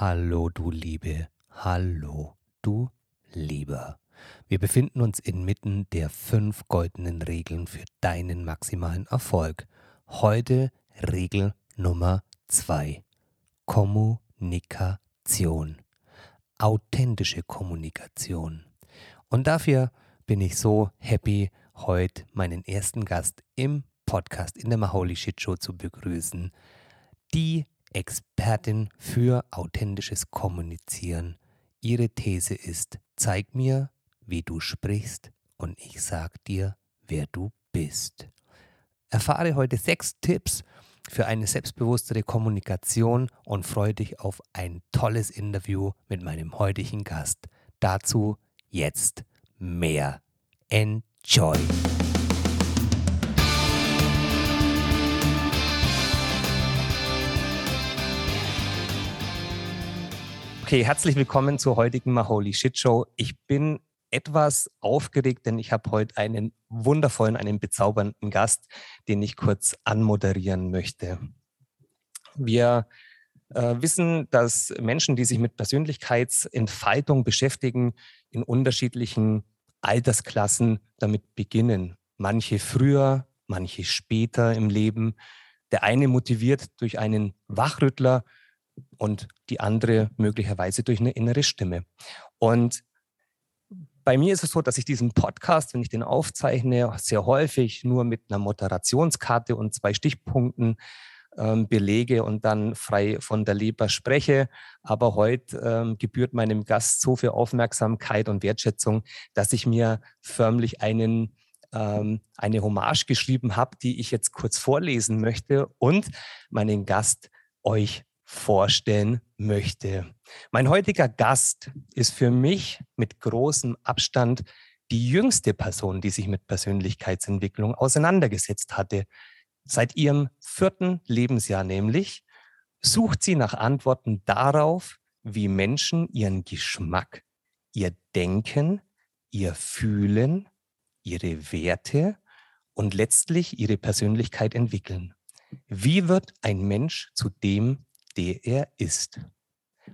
Hallo, du Liebe. Hallo, du Lieber. Wir befinden uns inmitten der fünf goldenen Regeln für deinen maximalen Erfolg. Heute Regel Nummer zwei. Kommunikation. Authentische Kommunikation. Und dafür bin ich so happy, heute meinen ersten Gast im Podcast in der Maholi Shit Show zu begrüßen. Die Expertin für authentisches Kommunizieren. Ihre These ist, zeig mir, wie du sprichst und ich sag dir, wer du bist. Erfahre heute sechs Tipps für eine selbstbewusstere Kommunikation und freue dich auf ein tolles Interview mit meinem heutigen Gast. Dazu jetzt mehr. Enjoy! Okay, herzlich willkommen zur heutigen Maholi Shit Show. Ich bin etwas aufgeregt, denn ich habe heute einen wundervollen, einen bezaubernden Gast, den ich kurz anmoderieren möchte. Wir äh, wissen, dass Menschen, die sich mit Persönlichkeitsentfaltung beschäftigen, in unterschiedlichen Altersklassen damit beginnen. Manche früher, manche später im Leben. Der eine motiviert durch einen Wachrüttler, und die andere möglicherweise durch eine innere Stimme. Und bei mir ist es so, dass ich diesen Podcast, wenn ich den aufzeichne, sehr häufig nur mit einer Moderationskarte und zwei Stichpunkten ähm, belege und dann frei von der Leber spreche. Aber heute ähm, gebührt meinem Gast so viel Aufmerksamkeit und Wertschätzung, dass ich mir förmlich einen ähm, eine Hommage geschrieben habe, die ich jetzt kurz vorlesen möchte und meinen Gast euch vorstellen möchte. Mein heutiger Gast ist für mich mit großem Abstand die jüngste Person, die sich mit Persönlichkeitsentwicklung auseinandergesetzt hatte. Seit ihrem vierten Lebensjahr nämlich sucht sie nach Antworten darauf, wie Menschen ihren Geschmack, ihr Denken, ihr Fühlen, ihre Werte und letztlich ihre Persönlichkeit entwickeln. Wie wird ein Mensch zu dem, der er ist.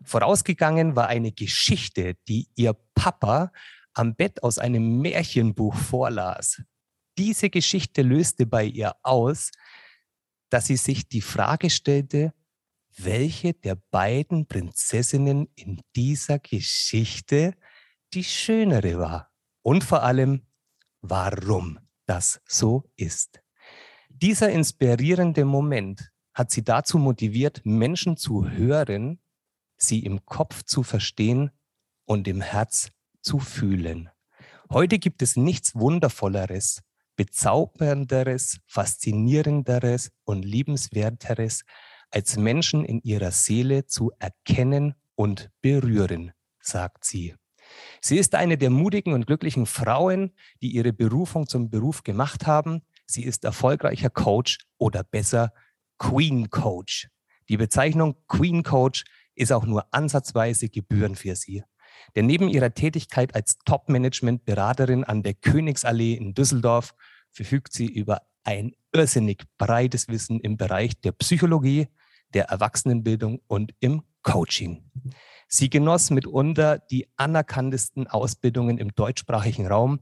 Vorausgegangen war eine Geschichte, die ihr Papa am Bett aus einem Märchenbuch vorlas. Diese Geschichte löste bei ihr aus, dass sie sich die Frage stellte, welche der beiden Prinzessinnen in dieser Geschichte die schönere war und vor allem, warum das so ist. Dieser inspirierende Moment hat sie dazu motiviert, Menschen zu hören, sie im Kopf zu verstehen und im Herz zu fühlen. Heute gibt es nichts Wundervolleres, bezaubernderes, faszinierenderes und liebenswerteres, als Menschen in ihrer Seele zu erkennen und berühren, sagt sie. Sie ist eine der mutigen und glücklichen Frauen, die ihre Berufung zum Beruf gemacht haben. Sie ist erfolgreicher Coach oder besser Queen Coach. Die Bezeichnung Queen Coach ist auch nur ansatzweise Gebühren für sie. Denn neben ihrer Tätigkeit als Top-Management-Beraterin an der Königsallee in Düsseldorf verfügt sie über ein irrsinnig breites Wissen im Bereich der Psychologie, der Erwachsenenbildung und im Coaching. Sie genoss mitunter die anerkanntesten Ausbildungen im deutschsprachigen Raum.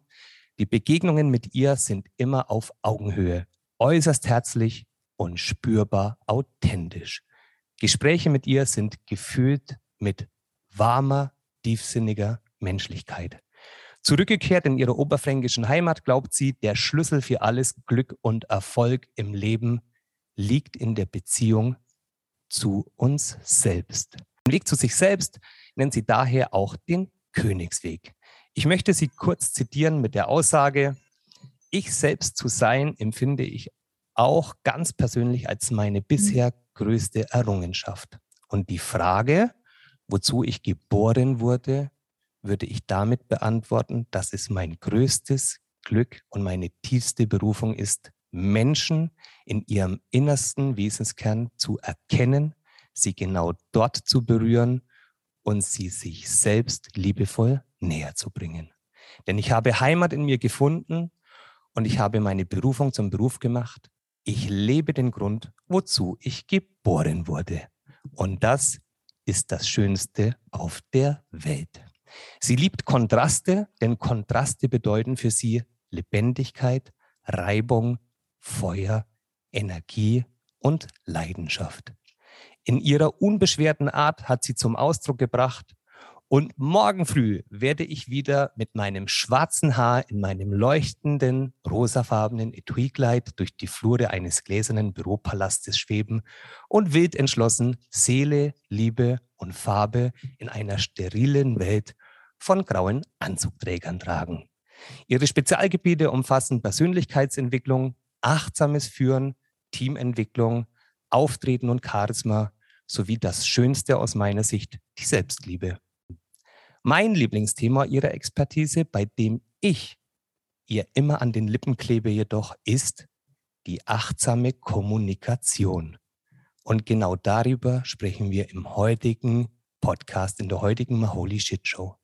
Die Begegnungen mit ihr sind immer auf Augenhöhe, äußerst herzlich und spürbar authentisch. Gespräche mit ihr sind gefüllt mit warmer, tiefsinniger Menschlichkeit. Zurückgekehrt in ihre oberfränkischen Heimat glaubt sie, der Schlüssel für alles Glück und Erfolg im Leben liegt in der Beziehung zu uns selbst. Den Weg zu sich selbst nennt sie daher auch den Königsweg. Ich möchte sie kurz zitieren mit der Aussage, ich selbst zu sein empfinde ich auch ganz persönlich als meine bisher größte Errungenschaft. Und die Frage, wozu ich geboren wurde, würde ich damit beantworten, dass es mein größtes Glück und meine tiefste Berufung ist, Menschen in ihrem innersten Wesenskern zu erkennen, sie genau dort zu berühren und sie sich selbst liebevoll näher zu bringen. Denn ich habe Heimat in mir gefunden und ich habe meine Berufung zum Beruf gemacht ich lebe den Grund, wozu ich geboren wurde. Und das ist das Schönste auf der Welt. Sie liebt Kontraste, denn Kontraste bedeuten für sie Lebendigkeit, Reibung, Feuer, Energie und Leidenschaft. In ihrer unbeschwerten Art hat sie zum Ausdruck gebracht, und morgen früh werde ich wieder mit meinem schwarzen Haar in meinem leuchtenden, rosafarbenen Etui-Kleid durch die Flure eines gläsernen Büropalastes schweben und wild entschlossen Seele, Liebe und Farbe in einer sterilen Welt von grauen Anzugträgern tragen. Ihre Spezialgebiete umfassen Persönlichkeitsentwicklung, achtsames Führen, Teamentwicklung, Auftreten und Charisma sowie das Schönste aus meiner Sicht, die Selbstliebe. Mein Lieblingsthema ihrer Expertise, bei dem ich ihr immer an den Lippen klebe jedoch, ist die achtsame Kommunikation. Und genau darüber sprechen wir im heutigen Podcast, in der heutigen Maholi Shit Show.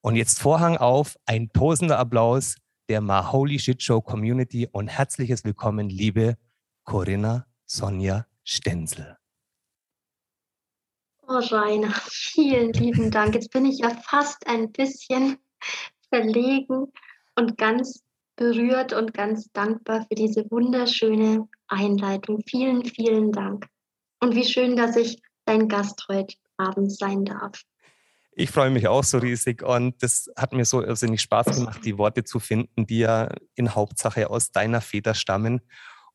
Und jetzt Vorhang auf, ein tosender Applaus der Maholi Shit Show Community und herzliches Willkommen, liebe Corinna Sonja Stenzel. Oh, Rainer, vielen lieben Dank. Jetzt bin ich ja fast ein bisschen verlegen und ganz berührt und ganz dankbar für diese wunderschöne Einleitung. Vielen, vielen Dank. Und wie schön, dass ich dein Gast heute Abend sein darf. Ich freue mich auch so riesig und das hat mir so irrsinnig Spaß gemacht, die Worte zu finden, die ja in Hauptsache aus deiner Feder stammen.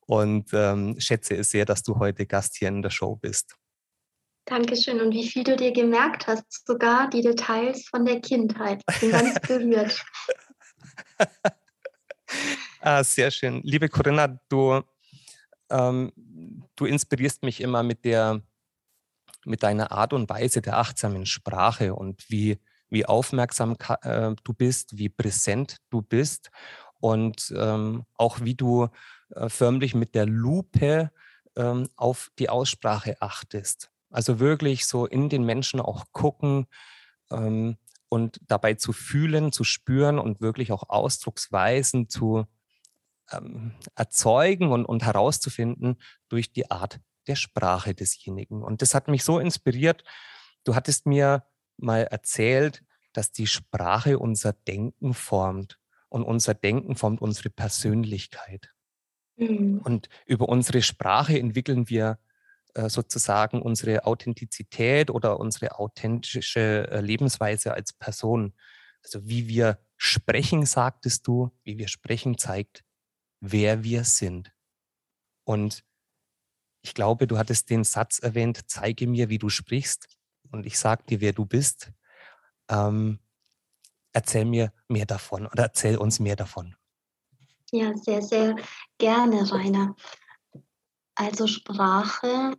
Und ähm, schätze es sehr, dass du heute Gast hier in der Show bist. Dankeschön. Und wie viel du dir gemerkt hast, sogar die Details von der Kindheit. Ich bin ganz berührt. ah, sehr schön. Liebe Corinna, du, ähm, du inspirierst mich immer mit, der, mit deiner Art und Weise der achtsamen Sprache und wie, wie aufmerksam äh, du bist, wie präsent du bist und ähm, auch wie du äh, förmlich mit der Lupe ähm, auf die Aussprache achtest. Also wirklich so in den Menschen auch gucken ähm, und dabei zu fühlen, zu spüren und wirklich auch Ausdrucksweisen zu ähm, erzeugen und, und herauszufinden durch die Art der Sprache desjenigen. Und das hat mich so inspiriert. Du hattest mir mal erzählt, dass die Sprache unser Denken formt und unser Denken formt unsere Persönlichkeit. Mhm. Und über unsere Sprache entwickeln wir sozusagen unsere Authentizität oder unsere authentische äh, Lebensweise als Person. Also wie wir sprechen, sagtest du, wie wir sprechen zeigt, wer wir sind. Und ich glaube, du hattest den Satz erwähnt, zeige mir, wie du sprichst und ich sage dir, wer du bist. Ähm, erzähl mir mehr davon oder erzähl uns mehr davon. Ja, sehr, sehr gerne, Rainer. Also Sprache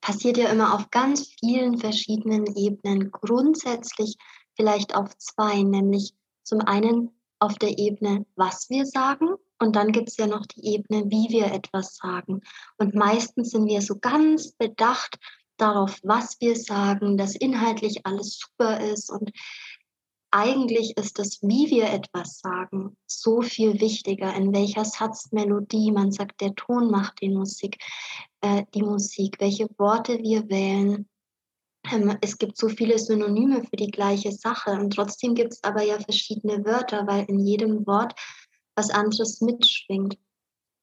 passiert ja immer auf ganz vielen verschiedenen Ebenen. Grundsätzlich vielleicht auf zwei, nämlich zum einen auf der Ebene, was wir sagen. Und dann gibt es ja noch die Ebene, wie wir etwas sagen. Und meistens sind wir so ganz bedacht darauf, was wir sagen, dass inhaltlich alles super ist und eigentlich ist das, wie wir etwas sagen, so viel wichtiger, in welcher Satzmelodie, man sagt, der Ton macht die Musik, äh, die Musik, welche Worte wir wählen. Ähm, es gibt so viele Synonyme für die gleiche Sache und trotzdem gibt es aber ja verschiedene Wörter, weil in jedem Wort was anderes mitschwingt.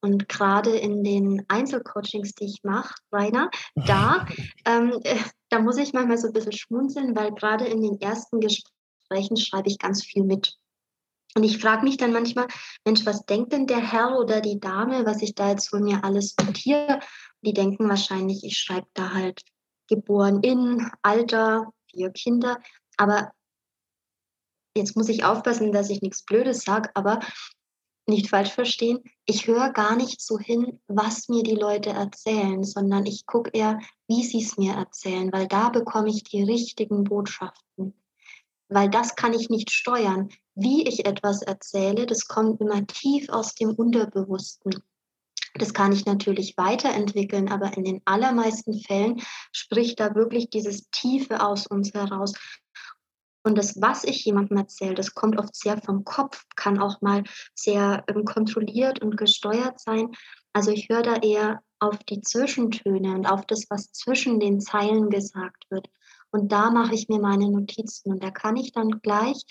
Und gerade in den Einzelcoachings, die ich mache, Rainer, da, ähm, äh, da muss ich manchmal so ein bisschen schmunzeln, weil gerade in den ersten Gesprächen Gesprächen schreibe ich ganz viel mit. Und ich frage mich dann manchmal, Mensch, was denkt denn der Herr oder die Dame, was ich da jetzt von mir alles notiere? Die denken wahrscheinlich, ich schreibe da halt geboren in, Alter, vier Kinder. Aber jetzt muss ich aufpassen, dass ich nichts Blödes sage, aber nicht falsch verstehen, ich höre gar nicht so hin, was mir die Leute erzählen, sondern ich gucke eher, wie sie es mir erzählen, weil da bekomme ich die richtigen Botschaften weil das kann ich nicht steuern. Wie ich etwas erzähle, das kommt immer tief aus dem Unterbewussten. Das kann ich natürlich weiterentwickeln, aber in den allermeisten Fällen spricht da wirklich dieses Tiefe aus uns heraus. Und das, was ich jemandem erzähle, das kommt oft sehr vom Kopf, kann auch mal sehr ähm, kontrolliert und gesteuert sein. Also ich höre da eher auf die Zwischentöne und auf das, was zwischen den Zeilen gesagt wird. Und da mache ich mir meine Notizen und da kann ich dann gleich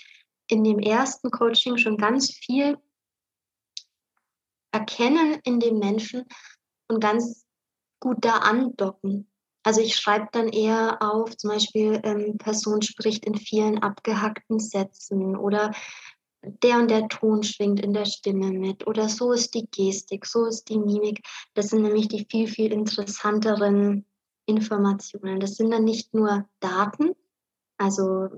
in dem ersten Coaching schon ganz viel erkennen in dem Menschen und ganz gut da andocken. Also ich schreibe dann eher auf, zum Beispiel, ähm, Person spricht in vielen abgehackten Sätzen oder der und der Ton schwingt in der Stimme mit oder so ist die Gestik, so ist die Mimik. Das sind nämlich die viel, viel interessanteren Informationen. Das sind dann nicht nur Daten, also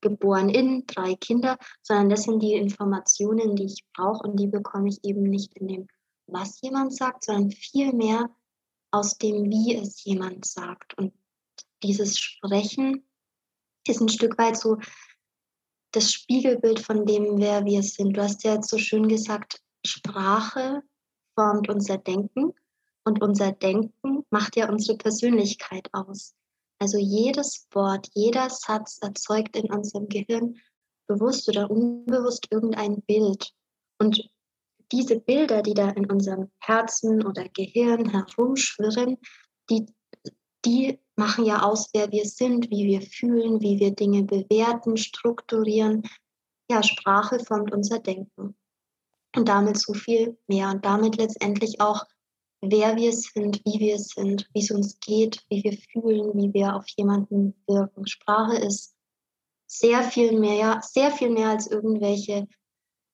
geboren in drei Kinder, sondern das sind die Informationen, die ich brauche und die bekomme ich eben nicht in dem, was jemand sagt, sondern vielmehr aus dem, wie es jemand sagt. Und dieses Sprechen ist ein Stück weit so das Spiegelbild von dem, wer wir sind. Du hast ja jetzt so schön gesagt, Sprache formt unser Denken und unser Denken macht ja unsere Persönlichkeit aus. Also jedes Wort, jeder Satz erzeugt in unserem Gehirn bewusst oder unbewusst irgendein Bild. Und diese Bilder, die da in unserem Herzen oder Gehirn herumschwirren, die, die machen ja aus, wer wir sind, wie wir fühlen, wie wir Dinge bewerten, strukturieren. Ja, Sprache formt unser Denken. Und damit so viel mehr. Und damit letztendlich auch, wer wir sind, wie wir sind, wie es uns geht, wie wir fühlen, wie wir auf jemanden wirken. Sprache ist sehr viel mehr, sehr viel mehr als irgendwelche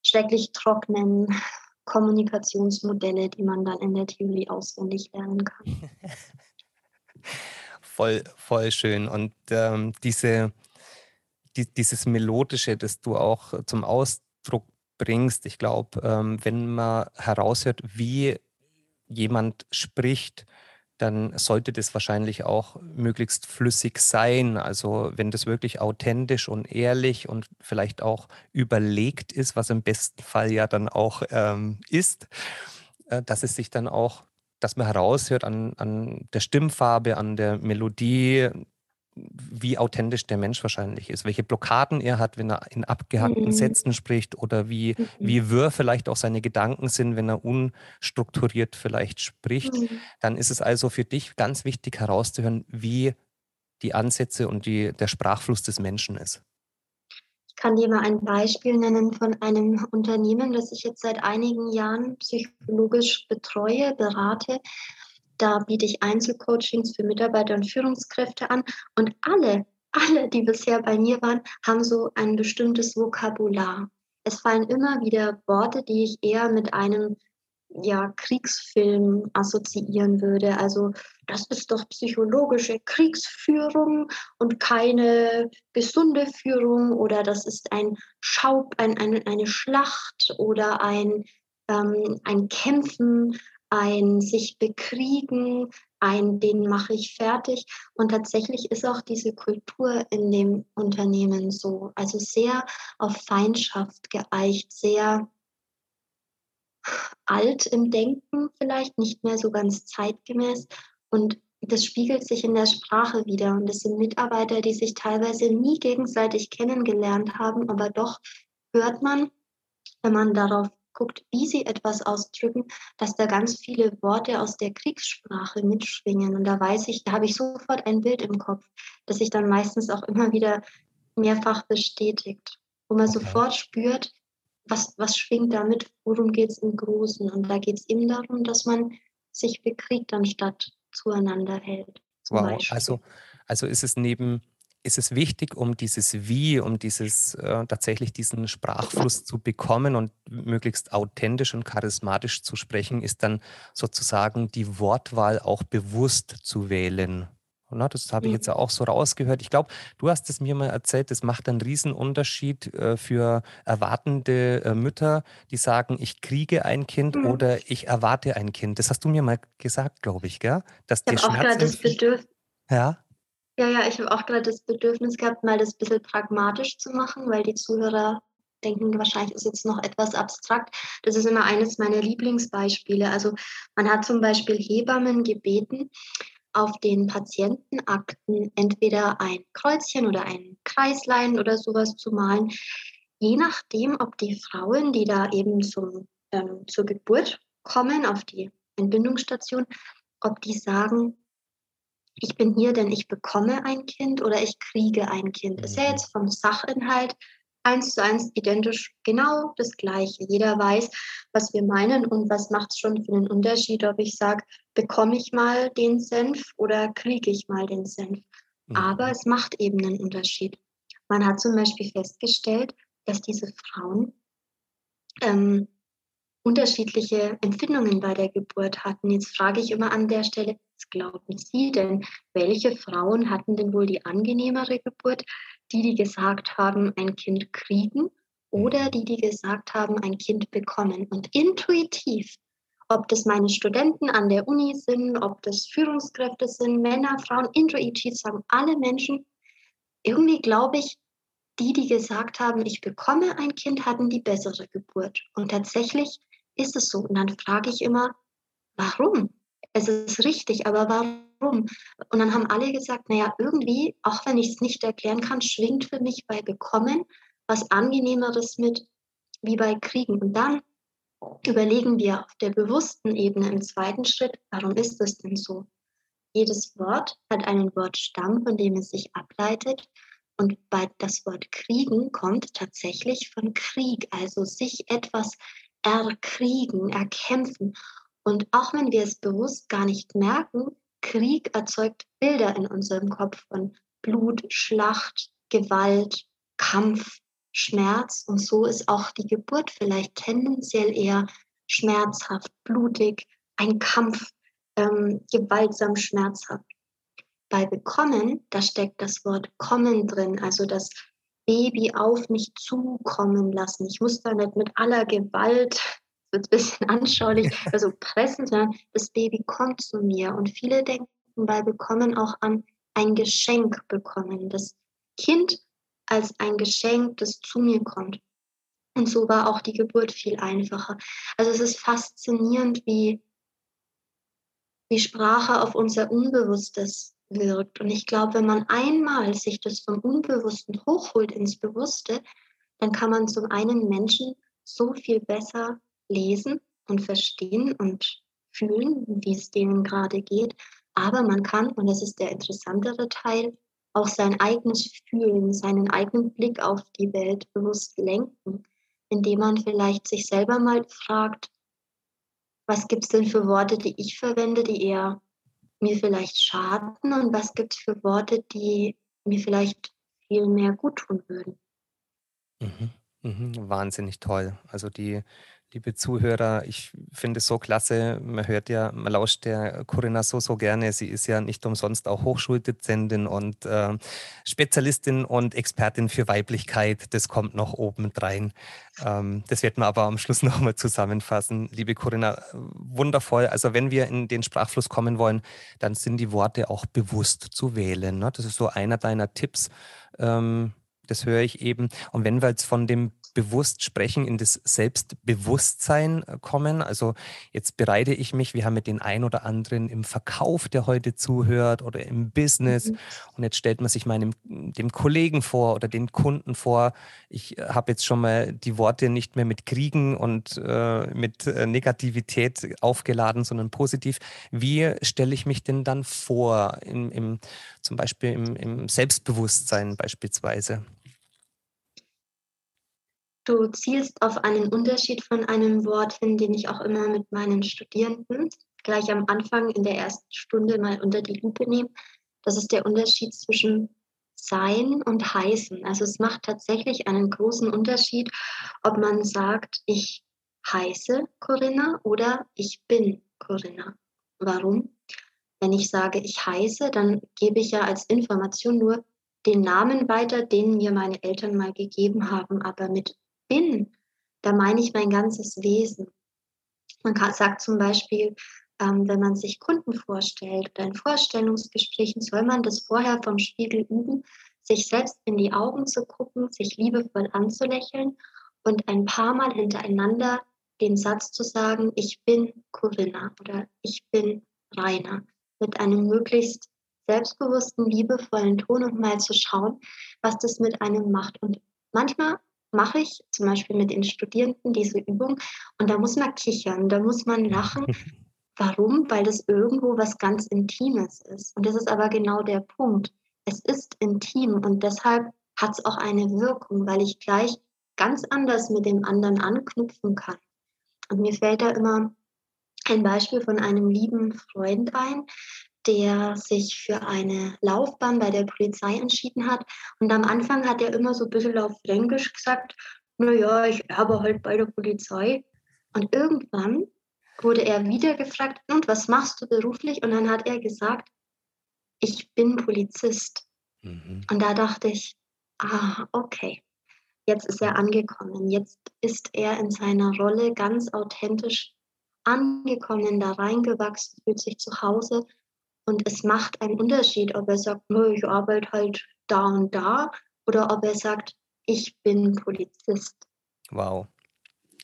schrecklich trockenen Kommunikationsmodelle, die man dann in der Theorie auswendig lernen kann. voll, voll schön. Und ähm, diese, die, dieses Melodische, das du auch zum Ausdruck bringst, ich glaube, ähm, wenn man heraushört, wie jemand spricht, dann sollte das wahrscheinlich auch möglichst flüssig sein. Also wenn das wirklich authentisch und ehrlich und vielleicht auch überlegt ist, was im besten Fall ja dann auch ähm, ist, äh, dass es sich dann auch dass man heraushört an, an der Stimmfarbe, an der Melodie, wie authentisch der Mensch wahrscheinlich ist, welche Blockaden er hat, wenn er in abgehackten mhm. Sätzen spricht oder wie, mhm. wie wirr vielleicht auch seine Gedanken sind, wenn er unstrukturiert vielleicht spricht. Mhm. Dann ist es also für dich ganz wichtig herauszuhören, wie die Ansätze und die, der Sprachfluss des Menschen ist. Ich kann dir mal ein Beispiel nennen von einem Unternehmen, das ich jetzt seit einigen Jahren psychologisch betreue, berate. Da biete ich Einzelcoachings für Mitarbeiter und Führungskräfte an und alle, alle, die bisher bei mir waren, haben so ein bestimmtes Vokabular. Es fallen immer wieder Worte, die ich eher mit einem ja, Kriegsfilm assoziieren würde. Also das ist doch psychologische Kriegsführung und keine gesunde Führung oder das ist ein Schaub, ein, ein, eine Schlacht oder ein, ähm, ein Kämpfen, ein sich bekriegen, ein den mache ich fertig. Und tatsächlich ist auch diese Kultur in dem Unternehmen so, also sehr auf Feindschaft geeicht, sehr alt im Denken vielleicht, nicht mehr so ganz zeitgemäß. Und das spiegelt sich in der Sprache wieder. Und es sind Mitarbeiter, die sich teilweise nie gegenseitig kennengelernt haben, aber doch hört man, wenn man darauf guckt, wie sie etwas ausdrücken, dass da ganz viele Worte aus der Kriegssprache mitschwingen. Und da weiß ich, da habe ich sofort ein Bild im Kopf, das sich dann meistens auch immer wieder mehrfach bestätigt, wo man okay. sofort spürt, was, was schwingt damit, worum geht es im Großen? Und da geht es eben darum, dass man sich bekriegt, anstatt zueinander hält. Wow, also, also ist es neben, ist es wichtig, um dieses Wie, um dieses äh, tatsächlich diesen Sprachfluss zu bekommen und möglichst authentisch und charismatisch zu sprechen, ist dann sozusagen die Wortwahl auch bewusst zu wählen. Na, das habe ich jetzt ja auch so rausgehört. Ich glaube, du hast es mir mal erzählt, das macht einen Riesenunterschied äh, für erwartende äh, Mütter, die sagen, ich kriege ein Kind mhm. oder ich erwarte ein Kind. Das hast du mir mal gesagt, glaube ich, gell? Dass ich habe auch gerade das Bedürfnis. Ja? Ja, ja, ich habe auch gerade das Bedürfnis gehabt, mal das ein bisschen pragmatisch zu machen, weil die Zuhörer denken, wahrscheinlich ist jetzt noch etwas abstrakt. Das ist immer eines meiner Lieblingsbeispiele. Also man hat zum Beispiel Hebammen gebeten, auf den Patientenakten entweder ein Kreuzchen oder ein Kreislein oder sowas zu malen, je nachdem, ob die Frauen, die da eben zum, ähm, zur Geburt kommen, auf die Entbindungsstation, ob die sagen, ich bin hier, denn ich bekomme ein Kind oder ich kriege ein Kind. Ist ja mhm. jetzt vom Sachinhalt eins zu eins identisch genau das Gleiche. Jeder weiß, was wir meinen und was macht es schon für einen Unterschied, ob ich sage, bekomme ich mal den Senf oder kriege ich mal den Senf. Mhm. Aber es macht eben einen Unterschied. Man hat zum Beispiel festgestellt, dass diese Frauen ähm, unterschiedliche Empfindungen bei der Geburt hatten. Jetzt frage ich immer an der Stelle, was glauben Sie denn, welche Frauen hatten denn wohl die angenehmere Geburt? Die, die gesagt haben, ein Kind kriegen oder die, die gesagt haben, ein Kind bekommen. Und intuitiv, ob das meine Studenten an der Uni sind, ob das Führungskräfte sind, Männer, Frauen, intuitiv sagen alle Menschen, irgendwie glaube ich, die, die gesagt haben, ich bekomme ein Kind, hatten die bessere Geburt. Und tatsächlich ist es so. Und dann frage ich immer, warum? Es ist richtig, aber warum? Und dann haben alle gesagt, naja, irgendwie, auch wenn ich es nicht erklären kann, schwingt für mich bei Bekommen was Angenehmeres mit wie bei Kriegen. Und dann überlegen wir auf der bewussten Ebene im zweiten Schritt, warum ist das denn so? Jedes Wort hat einen Wortstamm, von dem es sich ableitet. Und bei das Wort kriegen kommt tatsächlich von Krieg, also sich etwas erkriegen, erkämpfen. Und auch wenn wir es bewusst gar nicht merken, Krieg erzeugt Bilder in unserem Kopf von Blut, Schlacht, Gewalt, Kampf, Schmerz. Und so ist auch die Geburt vielleicht tendenziell eher schmerzhaft, blutig, ein Kampf, ähm, gewaltsam, schmerzhaft. Bei Bekommen, da steckt das Wort kommen drin, also das Baby auf mich zukommen lassen. Ich muss da nicht mit aller Gewalt, wird ein bisschen anschaulich, also pressen, sondern das Baby kommt zu mir. Und viele denken bei Bekommen auch an ein Geschenk bekommen. Das Kind als ein Geschenk, das zu mir kommt. Und so war auch die Geburt viel einfacher. Also es ist faszinierend, wie, wie Sprache auf unser Unbewusstes wirkt. Und ich glaube, wenn man einmal sich das vom Unbewussten hochholt ins Bewusste, dann kann man zum einen Menschen so viel besser lesen und verstehen und fühlen, wie es denen gerade geht. Aber man kann, und das ist der interessantere Teil, auch sein eigenes Fühlen, seinen eigenen Blick auf die Welt bewusst lenken, indem man vielleicht sich selber mal fragt, was gibt es denn für Worte, die ich verwende, die eher mir vielleicht schaden und was gibt es für Worte, die mir vielleicht viel mehr gut tun würden. Mhm, mhm, wahnsinnig toll. Also die liebe Zuhörer, ich finde es so klasse. Man hört ja, man lauscht der Corinna so, so gerne. Sie ist ja nicht umsonst auch Hochschuldozentin und äh, Spezialistin und Expertin für Weiblichkeit. Das kommt noch obendrein. Ähm, das wird man aber am Schluss nochmal zusammenfassen. Liebe Corinna, wundervoll. Also wenn wir in den Sprachfluss kommen wollen, dann sind die Worte auch bewusst zu wählen. Ne? Das ist so einer deiner Tipps. Ähm, das höre ich eben. Und wenn wir jetzt von dem bewusst sprechen, in das Selbstbewusstsein äh, kommen. Also jetzt bereite ich mich, wir haben mit den ein oder anderen im Verkauf, der heute zuhört oder im Business. Mhm. Und jetzt stellt man sich meinem dem Kollegen vor oder den Kunden vor. Ich äh, habe jetzt schon mal die Worte nicht mehr mit Kriegen und äh, mit äh, Negativität aufgeladen, sondern positiv. Wie stelle ich mich denn dann vor, im, im, zum Beispiel im, im Selbstbewusstsein beispielsweise? Du zielst auf einen Unterschied von einem Wort hin, den ich auch immer mit meinen Studierenden gleich am Anfang in der ersten Stunde mal unter die Lupe nehme. Das ist der Unterschied zwischen sein und heißen. Also es macht tatsächlich einen großen Unterschied, ob man sagt, ich heiße Corinna oder ich bin Corinna. Warum? Wenn ich sage, ich heiße, dann gebe ich ja als Information nur den Namen weiter, den mir meine Eltern mal gegeben haben. Aber mit bin, da meine ich mein ganzes Wesen. Man kann, sagt zum Beispiel, ähm, wenn man sich Kunden vorstellt oder in Vorstellungsgesprächen, soll man das vorher vom Spiegel üben, sich selbst in die Augen zu gucken, sich liebevoll anzulächeln und ein paar Mal hintereinander den Satz zu sagen, ich bin Corinna oder ich bin Rainer, mit einem möglichst selbstbewussten, liebevollen Ton und mal zu schauen, was das mit einem macht. Und manchmal mache ich zum Beispiel mit den Studierenden diese Übung und da muss man kichern, da muss man lachen, Warum? Weil das irgendwo was ganz Intimes ist. Und das ist aber genau der Punkt. Es ist intim und deshalb hat es auch eine Wirkung, weil ich gleich ganz anders mit dem anderen anknüpfen kann. Und mir fällt da immer ein Beispiel von einem lieben Freund ein, der sich für eine Laufbahn bei der Polizei entschieden hat. Und am Anfang hat er immer so ein bisschen auf Fränkisch gesagt, naja, ich erbe halt bei der Polizei. Und irgendwann wurde er wieder gefragt, und was machst du beruflich? Und dann hat er gesagt, ich bin Polizist. Mhm. Und da dachte ich, ah, okay, jetzt ist er angekommen. Jetzt ist er in seiner Rolle ganz authentisch angekommen, da reingewachsen, fühlt sich zu Hause. Und es macht einen Unterschied, ob er sagt, ich arbeite halt da und da, oder ob er sagt, ich bin Polizist. Wow.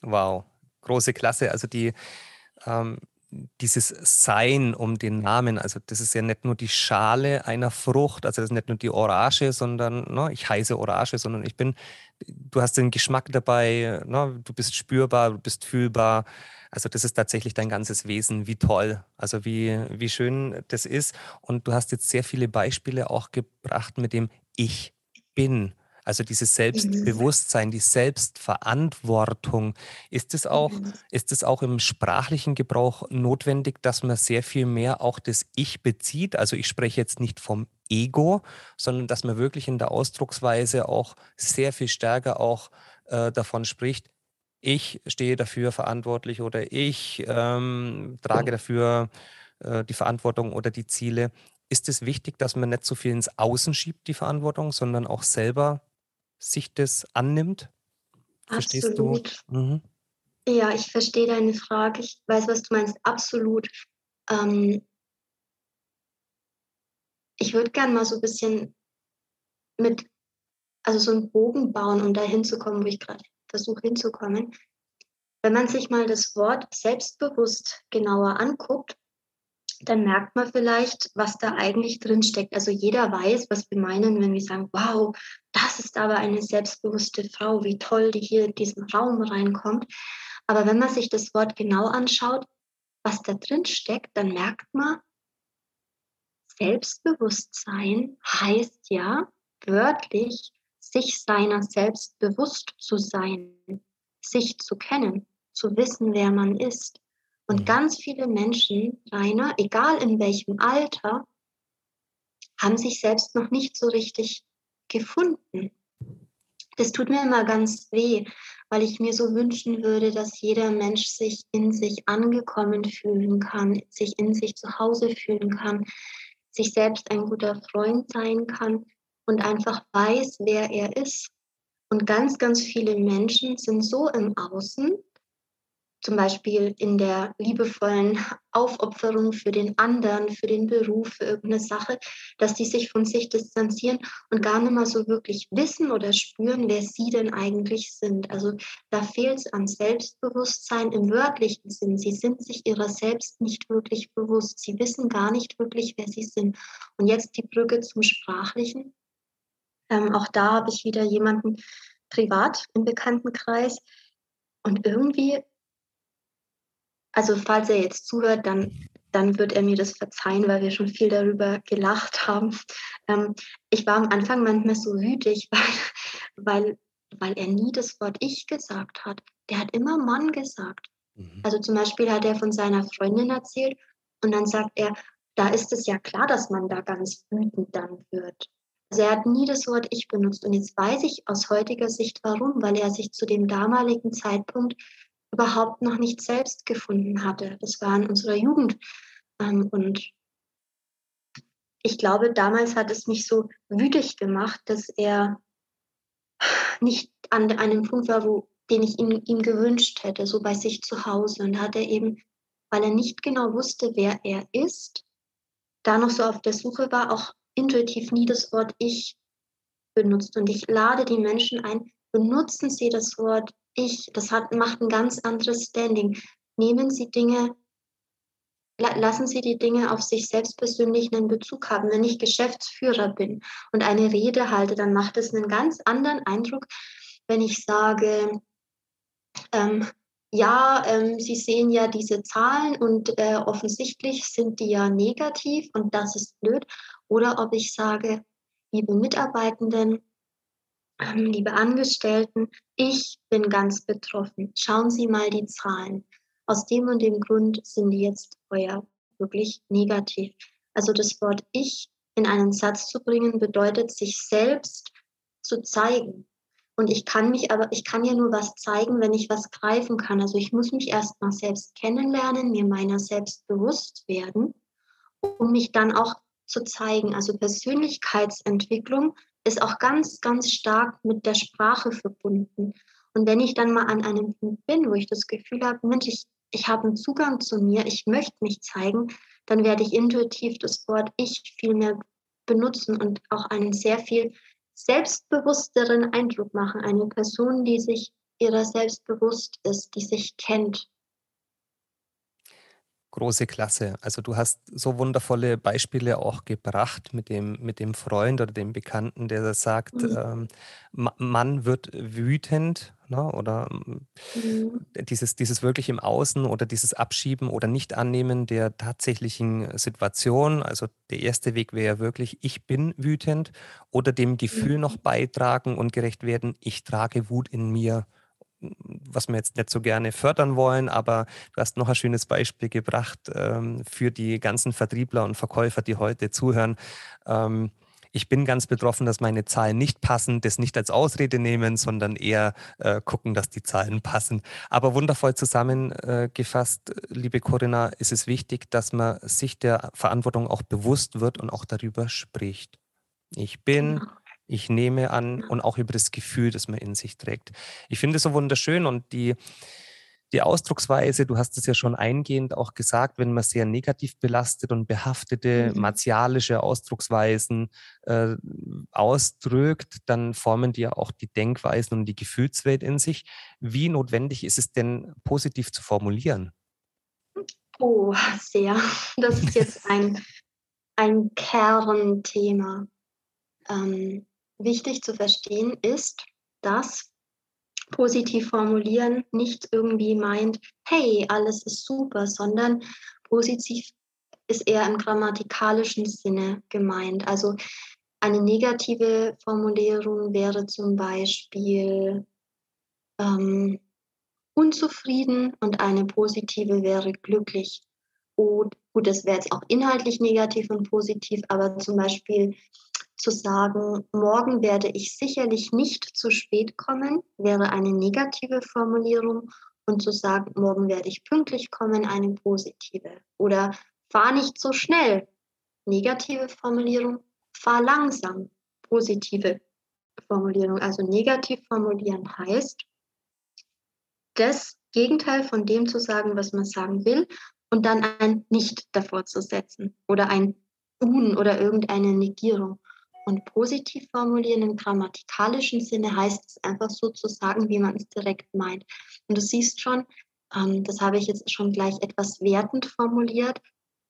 Wow. Große Klasse. Also die, ähm, dieses Sein um den Namen, also das ist ja nicht nur die Schale einer Frucht, also das ist nicht nur die Orange, sondern ne, ich heiße Orange, sondern ich bin, du hast den Geschmack dabei, ne, du bist spürbar, du bist fühlbar. Also das ist tatsächlich dein ganzes Wesen, wie toll, also wie, wie schön das ist. Und du hast jetzt sehr viele Beispiele auch gebracht mit dem Ich bin. Also dieses. Selbstbewusstsein, die Selbstverantwortung. Ist es auch, mhm. ist es auch im sprachlichen Gebrauch notwendig, dass man sehr viel mehr auch das Ich bezieht? Also ich spreche jetzt nicht vom Ego, sondern dass man wirklich in der Ausdrucksweise auch sehr viel stärker auch äh, davon spricht, ich stehe dafür verantwortlich oder ich ähm, trage dafür äh, die Verantwortung oder die Ziele. Ist es wichtig, dass man nicht so viel ins Außen schiebt, die Verantwortung, sondern auch selber sich das annimmt? Verstehst Absolut. du? Mhm. Ja, ich verstehe deine Frage. Ich weiß, was du meinst. Absolut. Ähm, ich würde gerne mal so ein bisschen mit, also so einen Bogen bauen, um da hinzukommen, wo ich gerade versuche hinzukommen. Wenn man sich mal das Wort selbstbewusst genauer anguckt, dann merkt man vielleicht, was da eigentlich drin steckt. Also jeder weiß, was wir meinen, wenn wir sagen, wow, das ist aber eine selbstbewusste Frau, wie toll die hier in diesen Raum reinkommt. Aber wenn man sich das Wort genau anschaut, was da drin steckt, dann merkt man, Selbstbewusstsein heißt ja wörtlich, sich seiner selbst bewusst zu sein, sich zu kennen, zu wissen, wer man ist. Und mhm. ganz viele Menschen, Rainer, egal in welchem Alter, haben sich selbst noch nicht so richtig gefunden. Das tut mir immer ganz weh, weil ich mir so wünschen würde, dass jeder Mensch sich in sich angekommen fühlen kann, sich in sich zu Hause fühlen kann, sich selbst ein guter Freund sein kann und einfach weiß, wer er ist. Und ganz, ganz viele Menschen sind so im Außen, zum Beispiel in der liebevollen Aufopferung für den anderen, für den Beruf, für irgendeine Sache, dass die sich von sich distanzieren und gar nicht mal so wirklich wissen oder spüren, wer sie denn eigentlich sind. Also da fehlt es an Selbstbewusstsein im wörtlichen Sinn. Sie sind sich ihrer selbst nicht wirklich bewusst. Sie wissen gar nicht wirklich, wer sie sind. Und jetzt die Brücke zum Sprachlichen. Ähm, auch da habe ich wieder jemanden privat im Bekanntenkreis. Und irgendwie also falls er jetzt zuhört, dann, dann wird er mir das verzeihen, weil wir schon viel darüber gelacht haben. Ähm, ich war am Anfang manchmal so wütig, weil, weil, weil er nie das Wort Ich gesagt hat. Der hat immer Mann gesagt. Mhm. Also zum Beispiel hat er von seiner Freundin erzählt und dann sagt er, da ist es ja klar, dass man da ganz wütend dann wird. Also er hat nie das Wort Ich benutzt. Und jetzt weiß ich aus heutiger Sicht warum, weil er sich zu dem damaligen Zeitpunkt überhaupt noch nicht selbst gefunden hatte. Das war in unserer Jugend. Ähm, und ich glaube, damals hat es mich so wütig gemacht, dass er nicht an einem Punkt war, wo, den ich ihm, ihm gewünscht hätte, so bei sich zu Hause. Und hat er eben, weil er nicht genau wusste, wer er ist, da noch so auf der Suche war, auch intuitiv nie das Wort Ich benutzt. Und ich lade die Menschen ein, benutzen Sie das Wort ich, das hat, macht ein ganz anderes Standing. Nehmen Sie Dinge, lassen Sie die Dinge auf sich selbst persönlich einen Bezug haben. Wenn ich Geschäftsführer bin und eine Rede halte, dann macht es einen ganz anderen Eindruck, wenn ich sage, ähm, ja, ähm, Sie sehen ja diese Zahlen und äh, offensichtlich sind die ja negativ und das ist blöd. Oder ob ich sage, liebe Mitarbeitenden, liebe Angestellten, ich bin ganz betroffen. Schauen Sie mal die Zahlen. Aus dem und dem Grund sind die jetzt heuer wirklich negativ. Also das Wort ich in einen Satz zu bringen, bedeutet, sich selbst zu zeigen. Und ich kann mich aber, ich kann ja nur was zeigen, wenn ich was greifen kann. Also ich muss mich erst mal selbst kennenlernen, mir meiner selbst bewusst werden, um mich dann auch zu zeigen. Also Persönlichkeitsentwicklung ist auch ganz, ganz stark mit der Sprache verbunden. Und wenn ich dann mal an einem Punkt bin, wo ich das Gefühl habe, Mensch, ich, ich habe einen Zugang zu mir, ich möchte mich zeigen, dann werde ich intuitiv das Wort ich viel mehr benutzen und auch einen sehr viel selbstbewussteren Eindruck machen. Eine Person, die sich ihrer selbst bewusst ist, die sich kennt. Große Klasse. Also du hast so wundervolle Beispiele auch gebracht mit dem, mit dem Freund oder dem Bekannten, der sagt, mhm. ähm, man wird wütend ne? oder mhm. dieses, dieses wirklich im Außen oder dieses Abschieben oder Nicht-Annehmen der tatsächlichen Situation. Also der erste Weg wäre wirklich, ich bin wütend oder dem Gefühl mhm. noch beitragen und gerecht werden, ich trage Wut in mir was wir jetzt nicht so gerne fördern wollen, aber du hast noch ein schönes Beispiel gebracht ähm, für die ganzen Vertriebler und Verkäufer, die heute zuhören. Ähm, ich bin ganz betroffen, dass meine Zahlen nicht passen, das nicht als Ausrede nehmen, sondern eher äh, gucken, dass die Zahlen passen. Aber wundervoll zusammengefasst, liebe Corinna, ist es wichtig, dass man sich der Verantwortung auch bewusst wird und auch darüber spricht. Ich bin genau ich nehme an und auch über das Gefühl, das man in sich trägt. Ich finde es so wunderschön und die, die Ausdrucksweise, du hast es ja schon eingehend auch gesagt, wenn man sehr negativ belastet und behaftete mhm. martialische Ausdrucksweisen äh, ausdrückt, dann formen die ja auch die Denkweisen und die Gefühlswelt in sich. Wie notwendig ist es denn, positiv zu formulieren? Oh, sehr. Das ist jetzt ein, ein Kernthema. Ähm, wichtig zu verstehen ist, dass positiv formulieren nicht irgendwie meint, hey, alles ist super, sondern positiv ist eher im grammatikalischen Sinne gemeint. Also eine negative Formulierung wäre zum Beispiel ähm, unzufrieden und eine positive wäre glücklich. Und gut, das wäre jetzt auch inhaltlich negativ und positiv, aber zum Beispiel zu sagen, morgen werde ich sicherlich nicht zu spät kommen, wäre eine negative Formulierung. Und zu sagen, morgen werde ich pünktlich kommen, eine positive. Oder fahr nicht so schnell, negative Formulierung. Fahr langsam, positive Formulierung. Also negativ formulieren heißt, das Gegenteil von dem zu sagen, was man sagen will, und dann ein Nicht davor zu setzen oder ein Un oder irgendeine Negierung. Und positiv formulieren im grammatikalischen Sinne heißt es einfach so zu sagen, wie man es direkt meint. Und du siehst schon, ähm, das habe ich jetzt schon gleich etwas wertend formuliert,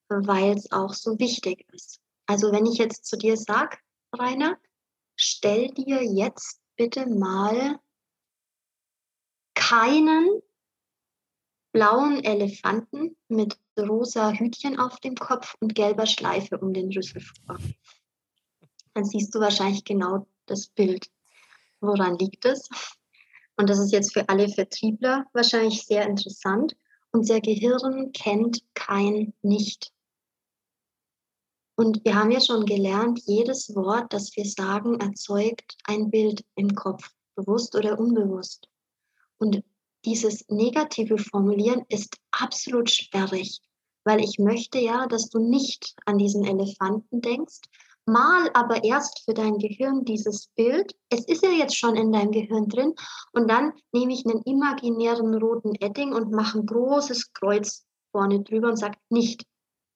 weil es auch so wichtig ist. Also wenn ich jetzt zu dir sage, Rainer, stell dir jetzt bitte mal keinen blauen Elefanten mit rosa Hütchen auf dem Kopf und gelber Schleife um den Rüssel vor dann siehst du wahrscheinlich genau das Bild. Woran liegt es? Und das ist jetzt für alle Vertriebler wahrscheinlich sehr interessant. Unser Gehirn kennt kein Nicht. Und wir haben ja schon gelernt, jedes Wort, das wir sagen, erzeugt ein Bild im Kopf, bewusst oder unbewusst. Und dieses negative Formulieren ist absolut sperrig, weil ich möchte ja, dass du nicht an diesen Elefanten denkst, mal aber erst für dein Gehirn dieses Bild. Es ist ja jetzt schon in deinem Gehirn drin. Und dann nehme ich einen imaginären roten Edding und mache ein großes Kreuz vorne drüber und sage nicht.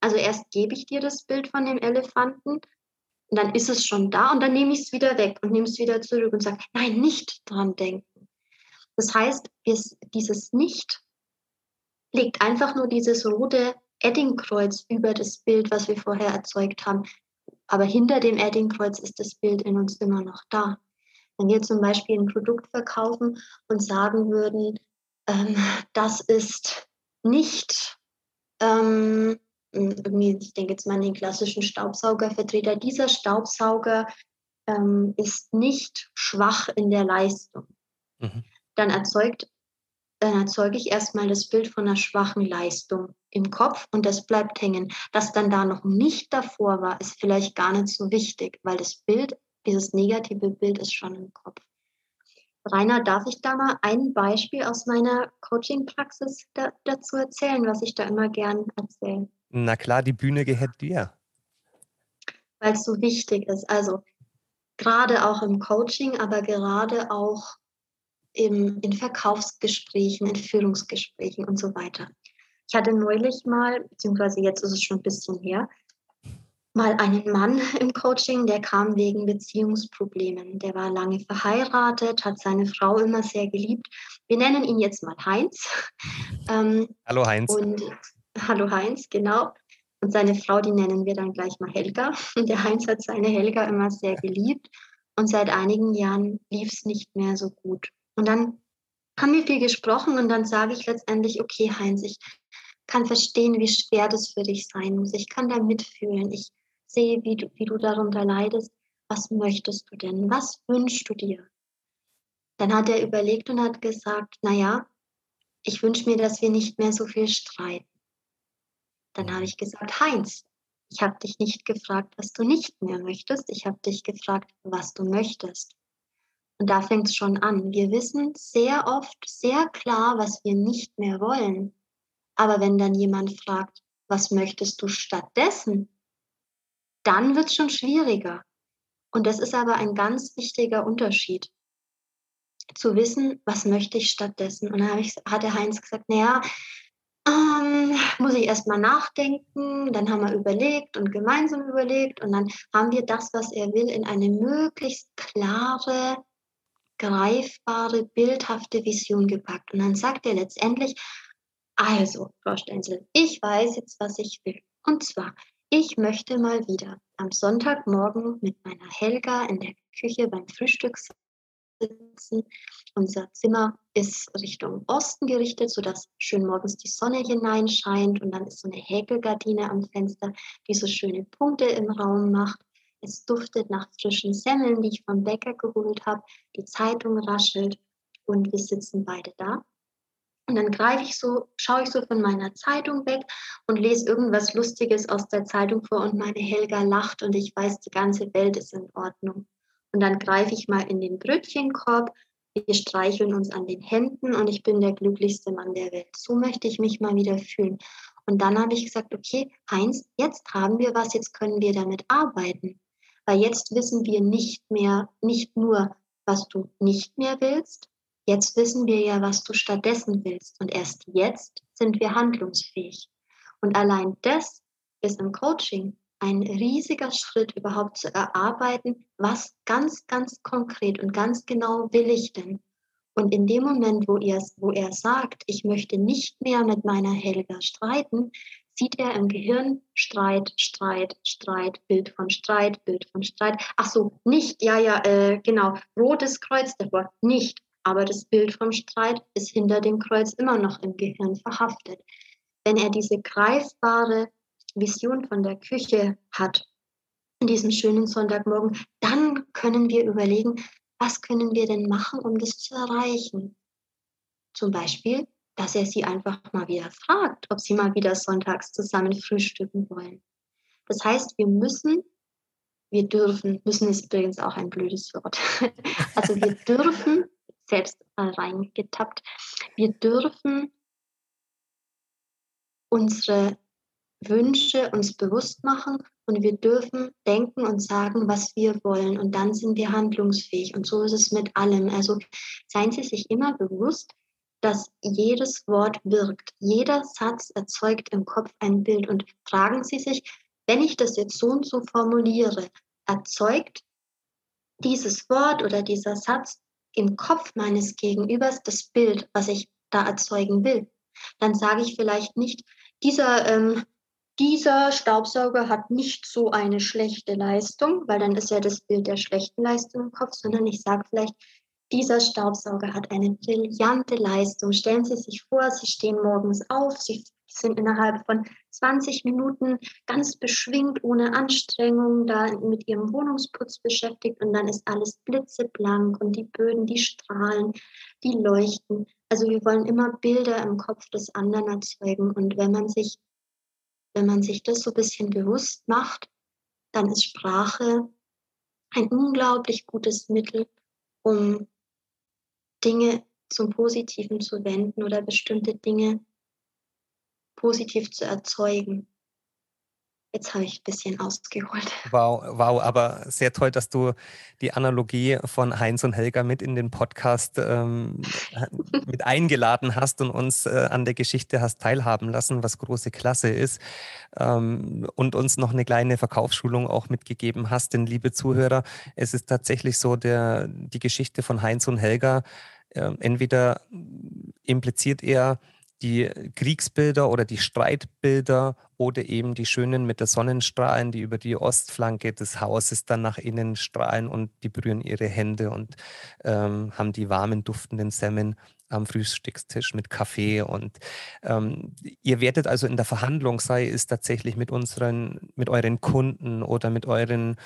Also erst gebe ich dir das Bild von dem Elefanten und dann ist es schon da und dann nehme ich es wieder weg und nehme es wieder zurück und sage, nein, nicht dran denken. Das heißt, dieses Nicht legt einfach nur dieses rote Eddingkreuz über das Bild, was wir vorher erzeugt haben. Aber hinter dem Eddingkreuz ist das Bild in uns immer noch da. Wenn wir zum Beispiel ein Produkt verkaufen und sagen würden, ähm, das ist nicht, ähm, irgendwie, ich denke jetzt mal an den klassischen Staubsaugervertreter, dieser Staubsauger ähm, ist nicht schwach in der Leistung. Mhm. Dann erzeugt dann erzeuge ich erstmal das Bild von einer schwachen Leistung im Kopf und das bleibt hängen. Das dann da noch nicht davor war, ist vielleicht gar nicht so wichtig, weil das Bild, dieses negative Bild ist schon im Kopf. Rainer, darf ich da mal ein Beispiel aus meiner Coaching-Praxis da, dazu erzählen, was ich da immer gern erzähle? Na klar, die Bühne gehört dir. Weil es so wichtig ist. Also gerade auch im Coaching, aber gerade auch im, in Verkaufsgesprächen, in Führungsgesprächen und so weiter. Ich hatte neulich mal, beziehungsweise jetzt ist es schon ein bisschen her, mal einen Mann im Coaching, der kam wegen Beziehungsproblemen. Der war lange verheiratet, hat seine Frau immer sehr geliebt. Wir nennen ihn jetzt mal Heinz. Ähm, hallo Heinz. Und hallo Heinz, genau. Und seine Frau, die nennen wir dann gleich mal Helga. Und der Heinz hat seine Helga immer sehr geliebt. Und seit einigen Jahren lief es nicht mehr so gut. Und dann haben wir viel gesprochen und dann sage ich letztendlich, okay, Heinz, ich kann verstehen, wie schwer das für dich sein muss. Ich kann da mitfühlen. Ich sehe, wie du, wie du darunter leidest. Was möchtest du denn? Was wünschst du dir? Dann hat er überlegt und hat gesagt, naja, ich wünsche mir, dass wir nicht mehr so viel streiten. Dann habe ich gesagt, Heinz, ich habe dich nicht gefragt, was du nicht mehr möchtest. Ich habe dich gefragt, was du möchtest. Und da fängt es schon an. Wir wissen sehr oft sehr klar, was wir nicht mehr wollen. Aber wenn dann jemand fragt, was möchtest du stattdessen, dann wird es schon schwieriger. Und das ist aber ein ganz wichtiger Unterschied. Zu wissen, was möchte ich stattdessen. Und dann ich, hat der Heinz gesagt, naja, ähm, muss ich erst mal nachdenken. Dann haben wir überlegt und gemeinsam überlegt. Und dann haben wir das, was er will, in eine möglichst klare, greifbare, bildhafte Vision gepackt. Und dann sagt er letztendlich, also, Frau Stenzel, ich weiß jetzt, was ich will. Und zwar, ich möchte mal wieder am Sonntagmorgen mit meiner Helga in der Küche beim Frühstück sitzen. Unser Zimmer ist Richtung Osten gerichtet, sodass schön morgens die Sonne hineinscheint und dann ist so eine Häkelgardine am Fenster, die so schöne Punkte im Raum macht. Es duftet nach frischen Semmeln, die ich vom Bäcker geholt habe. Die Zeitung raschelt und wir sitzen beide da. Und dann greife ich so, schaue ich so von meiner Zeitung weg und lese irgendwas Lustiges aus der Zeitung vor und meine Helga lacht und ich weiß, die ganze Welt ist in Ordnung. Und dann greife ich mal in den Brötchenkorb, wir streicheln uns an den Händen und ich bin der glücklichste Mann der Welt. So möchte ich mich mal wieder fühlen. Und dann habe ich gesagt, okay, Heinz, jetzt haben wir was, jetzt können wir damit arbeiten. Weil jetzt wissen wir nicht mehr, nicht nur, was du nicht mehr willst, jetzt wissen wir ja, was du stattdessen willst. Und erst jetzt sind wir handlungsfähig. Und allein das ist im Coaching ein riesiger Schritt überhaupt zu erarbeiten, was ganz, ganz konkret und ganz genau will ich denn. Und in dem Moment, wo er, wo er sagt, ich möchte nicht mehr mit meiner Helga streiten, sieht er im Gehirn Streit, Streit, Streit, Bild von Streit, Bild von Streit. Ach so, nicht, ja, ja, äh, genau, rotes Kreuz davor, nicht. Aber das Bild vom Streit ist hinter dem Kreuz immer noch im Gehirn verhaftet. Wenn er diese greifbare Vision von der Küche hat, in diesem schönen Sonntagmorgen, dann können wir überlegen, was können wir denn machen, um das zu erreichen. Zum Beispiel, dass er sie einfach mal wieder fragt, ob sie mal wieder sonntags zusammen frühstücken wollen. Das heißt, wir müssen, wir dürfen, müssen ist übrigens auch ein blödes Wort. Also wir dürfen, selbst reingetappt, wir dürfen unsere Wünsche uns bewusst machen und wir dürfen denken und sagen, was wir wollen und dann sind wir handlungsfähig und so ist es mit allem. Also seien Sie sich immer bewusst, dass jedes Wort wirkt. Jeder Satz erzeugt im Kopf ein Bild. Und fragen Sie sich, wenn ich das jetzt so und so formuliere, erzeugt dieses Wort oder dieser Satz im Kopf meines Gegenübers das Bild, was ich da erzeugen will. Dann sage ich vielleicht nicht, dieser, ähm, dieser Staubsauger hat nicht so eine schlechte Leistung, weil dann ist ja das Bild der schlechten Leistung im Kopf, sondern ich sage vielleicht, Dieser Staubsauger hat eine brillante Leistung. Stellen Sie sich vor, Sie stehen morgens auf, Sie sind innerhalb von 20 Minuten ganz beschwingt, ohne Anstrengung, da mit ihrem Wohnungsputz beschäftigt und dann ist alles blitzeblank und die Böden, die strahlen, die leuchten. Also wir wollen immer Bilder im Kopf des anderen erzeugen und wenn man sich, wenn man sich das so ein bisschen bewusst macht, dann ist Sprache ein unglaublich gutes Mittel, um Dinge zum Positiven zu wenden oder bestimmte Dinge positiv zu erzeugen. Jetzt habe ich ein bisschen ausgeholt. Wow, wow, aber sehr toll, dass du die Analogie von Heinz und Helga mit in den Podcast ähm, mit eingeladen hast und uns äh, an der Geschichte hast teilhaben lassen, was große Klasse ist. Ähm, und uns noch eine kleine Verkaufsschulung auch mitgegeben hast. Denn liebe Zuhörer, es ist tatsächlich so, der, die Geschichte von Heinz und Helga, entweder impliziert er, die Kriegsbilder oder die Streitbilder oder eben die schönen mit der Sonnenstrahlen, die über die Ostflanke des Hauses dann nach innen strahlen und die berühren ihre Hände und ähm, haben die warmen, duftenden Semmen am Frühstückstisch mit Kaffee. Und ähm, ihr werdet also in der Verhandlung, sei es tatsächlich mit unseren, mit euren Kunden oder mit euren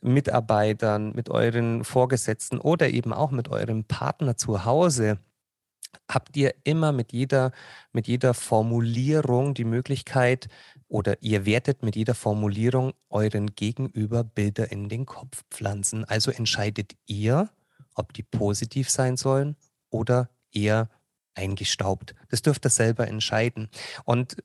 Mitarbeitern, mit euren Vorgesetzten oder eben auch mit eurem Partner zu Hause, habt ihr immer mit jeder, mit jeder Formulierung die Möglichkeit oder ihr werdet mit jeder Formulierung euren Gegenüber Bilder in den Kopf pflanzen. Also entscheidet ihr, ob die positiv sein sollen oder eher eingestaubt. Das dürft ihr selber entscheiden. Und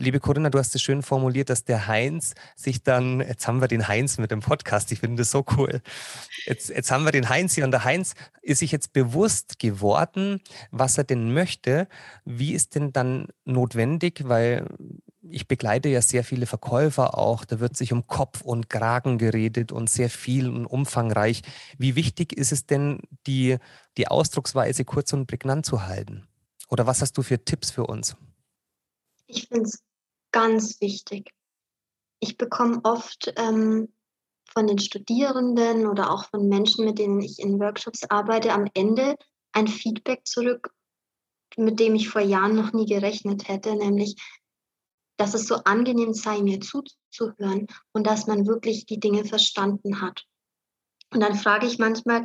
Liebe Corinna, du hast es schön formuliert, dass der Heinz sich dann, jetzt haben wir den Heinz mit dem Podcast, ich finde das so cool. Jetzt, jetzt haben wir den Heinz hier und der Heinz ist sich jetzt bewusst geworden, was er denn möchte. Wie ist denn dann notwendig, weil ich begleite ja sehr viele Verkäufer auch, da wird sich um Kopf und Kragen geredet und sehr viel und umfangreich. Wie wichtig ist es denn, die, die Ausdrucksweise kurz und prägnant zu halten? Oder was hast du für Tipps für uns? Ich finde es ganz wichtig. Ich bekomme oft ähm, von den Studierenden oder auch von Menschen, mit denen ich in Workshops arbeite, am Ende ein Feedback zurück, mit dem ich vor Jahren noch nie gerechnet hätte, nämlich, dass es so angenehm sei, mir zuzuhören und dass man wirklich die Dinge verstanden hat. Und dann frage ich manchmal,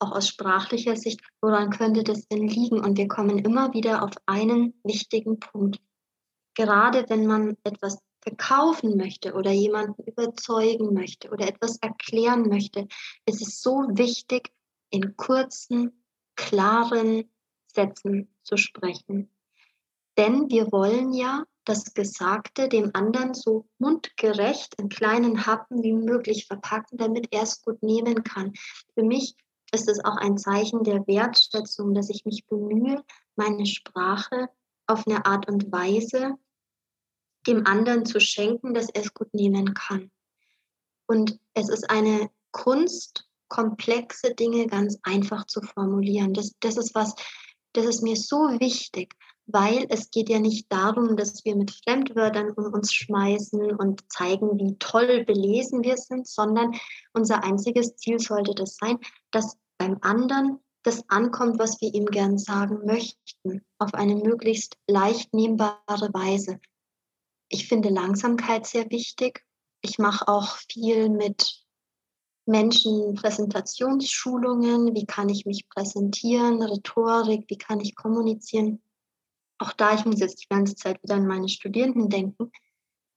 auch aus sprachlicher Sicht, woran könnte das denn liegen? Und wir kommen immer wieder auf einen wichtigen Punkt gerade wenn man etwas verkaufen möchte oder jemanden überzeugen möchte oder etwas erklären möchte, ist es so wichtig, in kurzen, klaren Sätzen zu sprechen. Denn wir wollen ja das Gesagte dem anderen so mundgerecht in kleinen Happen wie möglich verpacken, damit er es gut nehmen kann. Für mich ist es auch ein Zeichen der Wertschätzung, dass ich mich bemühe, meine Sprache auf eine Art und Weise dem anderen zu schenken, dass er es gut nehmen kann. Und es ist eine Kunst, komplexe Dinge ganz einfach zu formulieren. Das, das ist was, das ist mir so wichtig, weil es geht ja nicht darum, dass wir mit Fremdwörtern um uns schmeißen und zeigen, wie toll belesen wir sind, sondern unser einziges Ziel sollte das sein, dass beim anderen das ankommt, was wir ihm gern sagen möchten, auf eine möglichst leicht nehmbare Weise. Ich finde Langsamkeit sehr wichtig. Ich mache auch viel mit Menschen Präsentationsschulungen. Wie kann ich mich präsentieren? Rhetorik, wie kann ich kommunizieren? Auch da, ich muss jetzt die ganze Zeit wieder an meine Studierenden denken,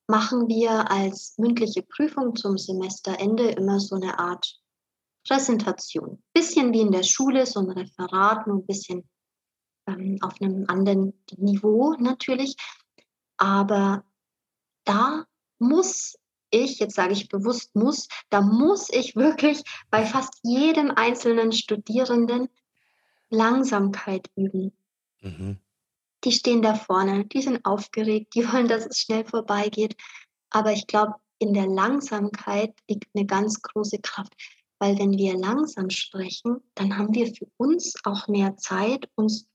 machen wir als mündliche Prüfung zum Semesterende immer so eine Art Präsentation. Bisschen wie in der Schule, so ein Referat, nur ein bisschen ähm, auf einem anderen Niveau natürlich. Aber da muss ich, jetzt sage ich bewusst muss, da muss ich wirklich bei fast jedem einzelnen Studierenden Langsamkeit üben. Mhm. Die stehen da vorne, die sind aufgeregt, die wollen, dass es schnell vorbeigeht. Aber ich glaube, in der Langsamkeit liegt eine ganz große Kraft, weil wenn wir langsam sprechen, dann haben wir für uns auch mehr Zeit, uns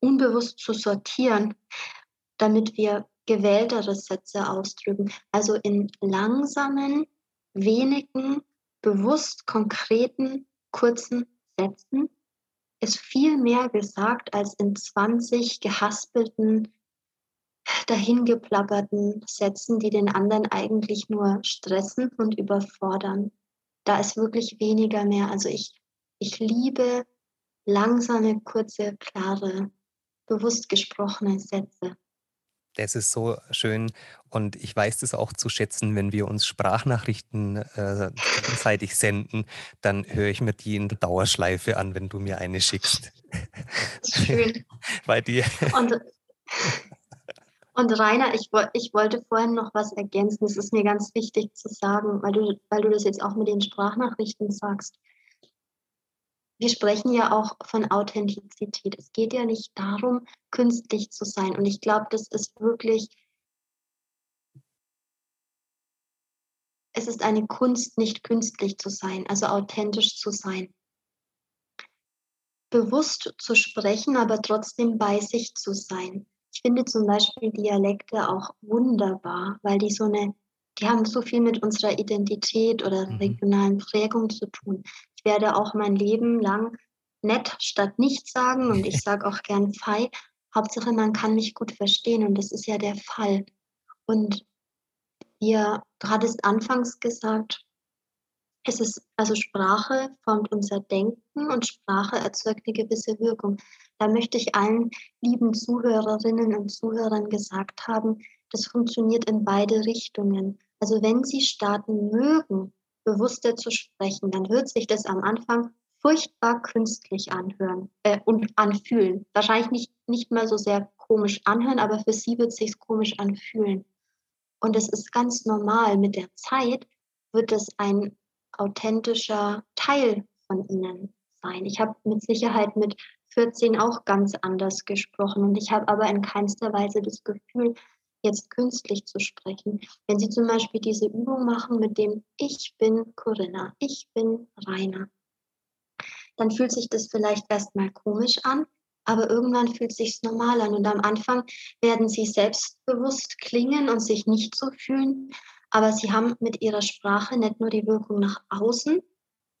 unbewusst zu sortieren, damit wir gewähltere Sätze ausdrücken. Also in langsamen, wenigen, bewusst konkreten, kurzen Sätzen ist viel mehr gesagt als in 20 gehaspelten, dahingeplapperten Sätzen, die den anderen eigentlich nur stressen und überfordern. Da ist wirklich weniger mehr. Also ich, ich liebe langsame, kurze, klare, bewusst gesprochene Sätze. Das ist so schön und ich weiß das auch zu schätzen, wenn wir uns Sprachnachrichten äh, gegenseitig senden, dann höre ich mir die in der Dauerschleife an, wenn du mir eine schickst. Schön. Bei dir. Und, und Rainer, ich, ich wollte vorhin noch was ergänzen. Es ist mir ganz wichtig zu sagen, weil du, weil du das jetzt auch mit den Sprachnachrichten sagst wir sprechen ja auch von Authentizität. Es geht ja nicht darum, künstlich zu sein. Und ich glaube, das ist wirklich, es ist eine Kunst, nicht künstlich zu sein, also authentisch zu sein. Bewusst zu sprechen, aber trotzdem bei sich zu sein. Ich finde zum Beispiel Dialekte auch wunderbar, weil die so eine die haben so viel mit unserer Identität oder mhm. regionalen Prägung zu tun. Ich werde auch mein Leben lang nett statt nichts sagen und ich sage auch gern Fei. Hauptsache, man kann mich gut verstehen und das ist ja der Fall. Und ihr, du hattest anfangs gesagt, es ist, also Sprache formt unser Denken und Sprache erzeugt eine gewisse Wirkung. Da möchte ich allen lieben Zuhörerinnen und Zuhörern gesagt haben, das funktioniert in beide Richtungen. Also wenn Sie starten mögen, bewusster zu sprechen, dann wird sich das am Anfang furchtbar künstlich anhören äh, und anfühlen. Wahrscheinlich nicht, nicht mal so sehr komisch anhören, aber für Sie wird es sich komisch anfühlen. Und es ist ganz normal. Mit der Zeit wird es ein authentischer Teil von Ihnen sein. Ich habe mit Sicherheit mit 14 auch ganz anders gesprochen und ich habe aber in keinster Weise das Gefühl, jetzt künstlich zu sprechen. Wenn Sie zum Beispiel diese Übung machen mit dem Ich bin Corinna, ich bin Rainer, dann fühlt sich das vielleicht erstmal komisch an, aber irgendwann fühlt sich normal an und am Anfang werden Sie selbstbewusst klingen und sich nicht so fühlen, aber Sie haben mit Ihrer Sprache nicht nur die Wirkung nach außen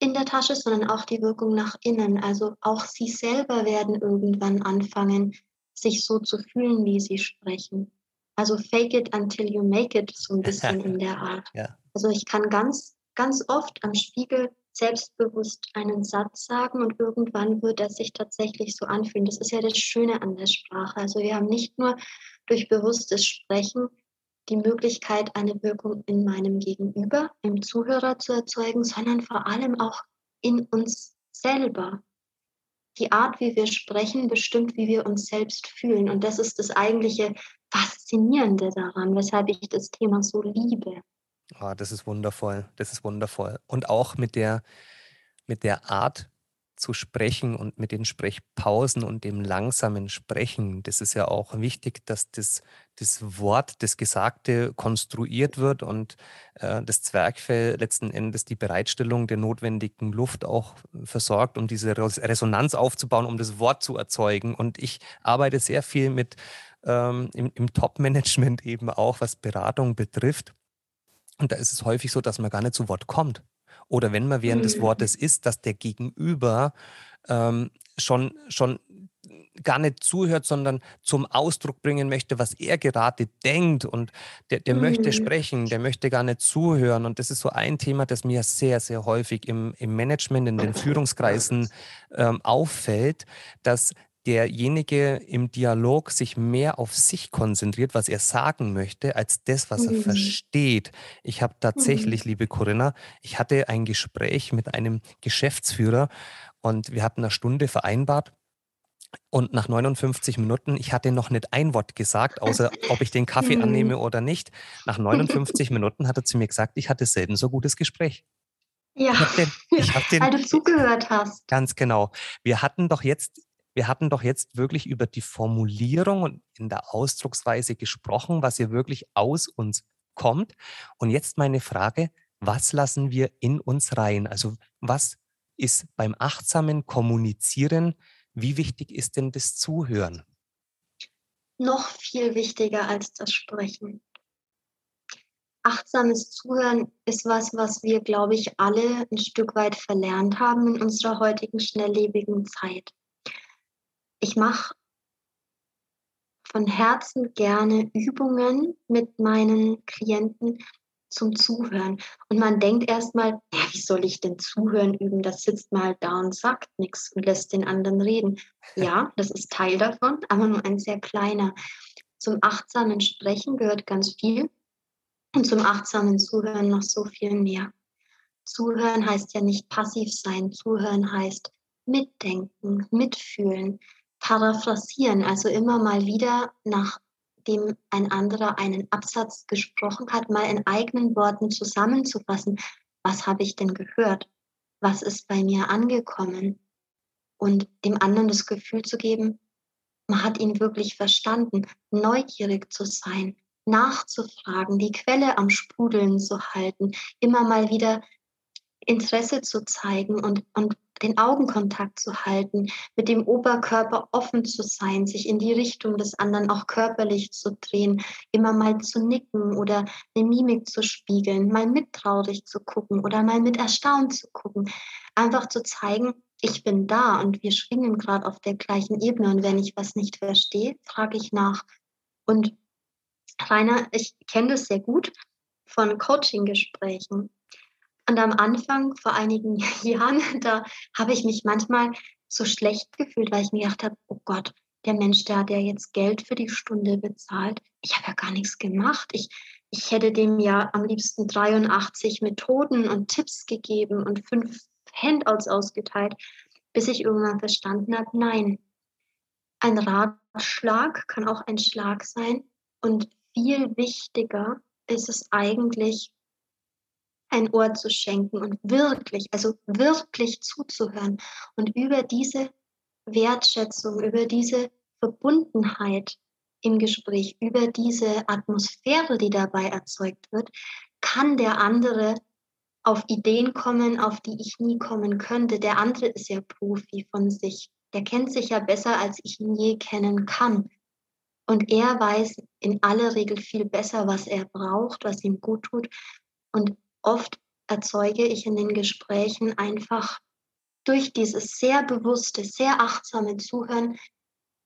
in der Tasche, sondern auch die Wirkung nach innen. Also auch Sie selber werden irgendwann anfangen, sich so zu fühlen, wie Sie sprechen. Also fake it until you make it, so ein bisschen in der Art. Ja. Also ich kann ganz, ganz oft am Spiegel selbstbewusst einen Satz sagen und irgendwann wird er sich tatsächlich so anfühlen. Das ist ja das Schöne an der Sprache. Also wir haben nicht nur durch bewusstes Sprechen die Möglichkeit, eine Wirkung in meinem Gegenüber, im Zuhörer zu erzeugen, sondern vor allem auch in uns selber die Art, wie wir sprechen, bestimmt, wie wir uns selbst fühlen. Und das ist das eigentliche Faszinierende daran, weshalb ich das Thema so liebe. Oh, das ist wundervoll. Das ist wundervoll. Und auch mit der, mit der Art, zu sprechen und mit den Sprechpausen und dem langsamen Sprechen. Das ist ja auch wichtig, dass das, das Wort, das Gesagte konstruiert wird und äh, das Zwergfell letzten Endes die Bereitstellung der notwendigen Luft auch versorgt, um diese Resonanz aufzubauen, um das Wort zu erzeugen. Und ich arbeite sehr viel mit ähm, im, im Top-Management eben auch, was Beratung betrifft. Und da ist es häufig so, dass man gar nicht zu Wort kommt. Oder wenn man während mhm. des Wortes ist, dass der Gegenüber ähm, schon, schon gar nicht zuhört, sondern zum Ausdruck bringen möchte, was er gerade denkt. Und der, der mhm. möchte sprechen, der möchte gar nicht zuhören. Und das ist so ein Thema, das mir sehr, sehr häufig im, im Management, in den Führungskreisen ähm, auffällt, dass derjenige im Dialog sich mehr auf sich konzentriert, was er sagen möchte, als das, was mhm. er versteht. Ich habe tatsächlich, mhm. liebe Corinna, ich hatte ein Gespräch mit einem Geschäftsführer und wir hatten eine Stunde vereinbart. Und nach 59 Minuten, ich hatte noch nicht ein Wort gesagt, außer ob ich den Kaffee mhm. annehme oder nicht. Nach 59 Minuten hat er zu mir gesagt, ich hatte selten so gutes Gespräch. Ja, ich den, ich den, weil du zugehört hast. Ganz genau. Wir hatten doch jetzt wir hatten doch jetzt wirklich über die Formulierung und in der Ausdrucksweise gesprochen, was hier wirklich aus uns kommt. Und jetzt meine Frage, was lassen wir in uns rein? Also was ist beim achtsamen Kommunizieren, wie wichtig ist denn das Zuhören? Noch viel wichtiger als das Sprechen. achtsames Zuhören ist was, was wir, glaube ich, alle ein Stück weit verlernt haben in unserer heutigen schnelllebigen Zeit. Ich mache von Herzen gerne Übungen mit meinen Klienten zum Zuhören. Und man denkt erstmal, ja, wie soll ich denn Zuhören üben? Das sitzt mal da und sagt nichts und lässt den anderen reden. Ja, das ist Teil davon, aber nur ein sehr kleiner. Zum achtsamen Sprechen gehört ganz viel und zum achtsamen Zuhören noch so viel mehr. Zuhören heißt ja nicht passiv sein. Zuhören heißt mitdenken, mitfühlen, paraphrasieren, also immer mal wieder, nachdem ein anderer einen Absatz gesprochen hat, mal in eigenen Worten zusammenzufassen. Was habe ich denn gehört? Was ist bei mir angekommen? Und dem anderen das Gefühl zu geben, man hat ihn wirklich verstanden, neugierig zu sein, nachzufragen, die Quelle am Sprudeln zu halten, immer mal wieder Interesse zu zeigen und, und den Augenkontakt zu halten, mit dem Oberkörper offen zu sein, sich in die Richtung des anderen auch körperlich zu drehen, immer mal zu nicken oder eine Mimik zu spiegeln, mal mit traurig zu gucken oder mal mit erstaunt zu gucken. Einfach zu zeigen, ich bin da und wir schwingen gerade auf der gleichen Ebene und wenn ich was nicht verstehe, frage ich nach. Und Rainer, ich kenne das sehr gut von Coaching-Gesprächen. Und am Anfang, vor einigen Jahren, da habe ich mich manchmal so schlecht gefühlt, weil ich mir gedacht habe, oh Gott, der Mensch, der hat ja jetzt Geld für die Stunde bezahlt. Ich habe ja gar nichts gemacht. Ich, ich hätte dem ja am liebsten 83 Methoden und Tipps gegeben und fünf Handouts ausgeteilt, bis ich irgendwann verstanden habe, nein, ein Ratschlag kann auch ein Schlag sein und viel wichtiger ist es eigentlich, ein Ohr zu schenken und wirklich, also wirklich zuzuhören und über diese Wertschätzung, über diese Verbundenheit im Gespräch, über diese Atmosphäre, die dabei erzeugt wird, kann der andere auf Ideen kommen, auf die ich nie kommen könnte. Der andere ist ja Profi von sich. Der kennt sich ja besser, als ich ihn je kennen kann. Und er weiß in aller Regel viel besser, was er braucht, was ihm gut tut. Und oft erzeuge ich in den Gesprächen einfach durch dieses sehr bewusste, sehr achtsame Zuhören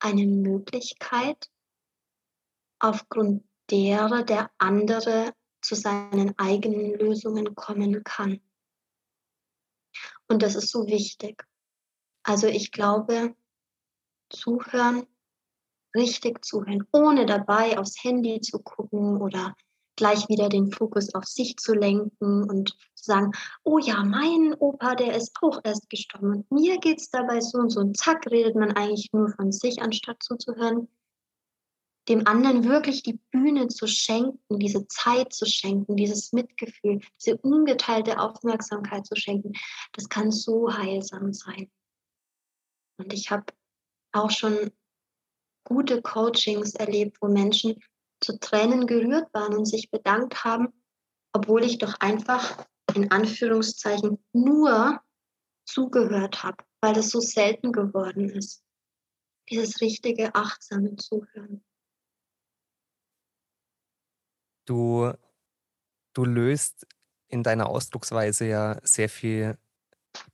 eine Möglichkeit, aufgrund derer der andere zu seinen eigenen Lösungen kommen kann. Und das ist so wichtig. Also ich glaube, zuhören richtig zuhören, ohne dabei aufs Handy zu gucken oder gleich wieder den Fokus auf sich zu lenken und zu sagen, oh ja, mein Opa, der ist auch erst gestorben und mir geht es dabei so und so. Und zack, redet man eigentlich nur von sich, anstatt zuzuhören. Dem anderen wirklich die Bühne zu schenken, diese Zeit zu schenken, dieses Mitgefühl, diese ungeteilte Aufmerksamkeit zu schenken, das kann so heilsam sein. Und ich habe auch schon gute Coachings erlebt, wo Menschen zu Tränen gerührt waren und sich bedankt haben, obwohl ich doch einfach in Anführungszeichen nur zugehört habe, weil das so selten geworden ist. Dieses richtige, achtsame Zuhören. Du, du löst in deiner Ausdrucksweise ja sehr viel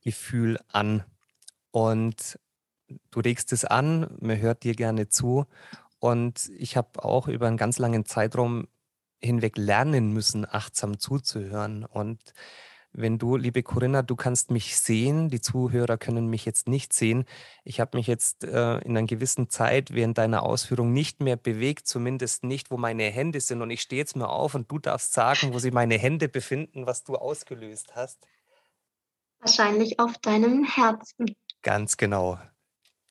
Gefühl an. Und du regst es an, man hört dir gerne zu. Und ich habe auch über einen ganz langen Zeitraum hinweg lernen müssen, achtsam zuzuhören. Und wenn du, liebe Corinna, du kannst mich sehen, die Zuhörer können mich jetzt nicht sehen. Ich habe mich jetzt äh, in einer gewissen Zeit während deiner Ausführung nicht mehr bewegt, zumindest nicht, wo meine Hände sind. Und ich stehe jetzt mal auf und du darfst sagen, wo sich meine Hände befinden, was du ausgelöst hast. Wahrscheinlich auf deinem Herzen. Ganz genau.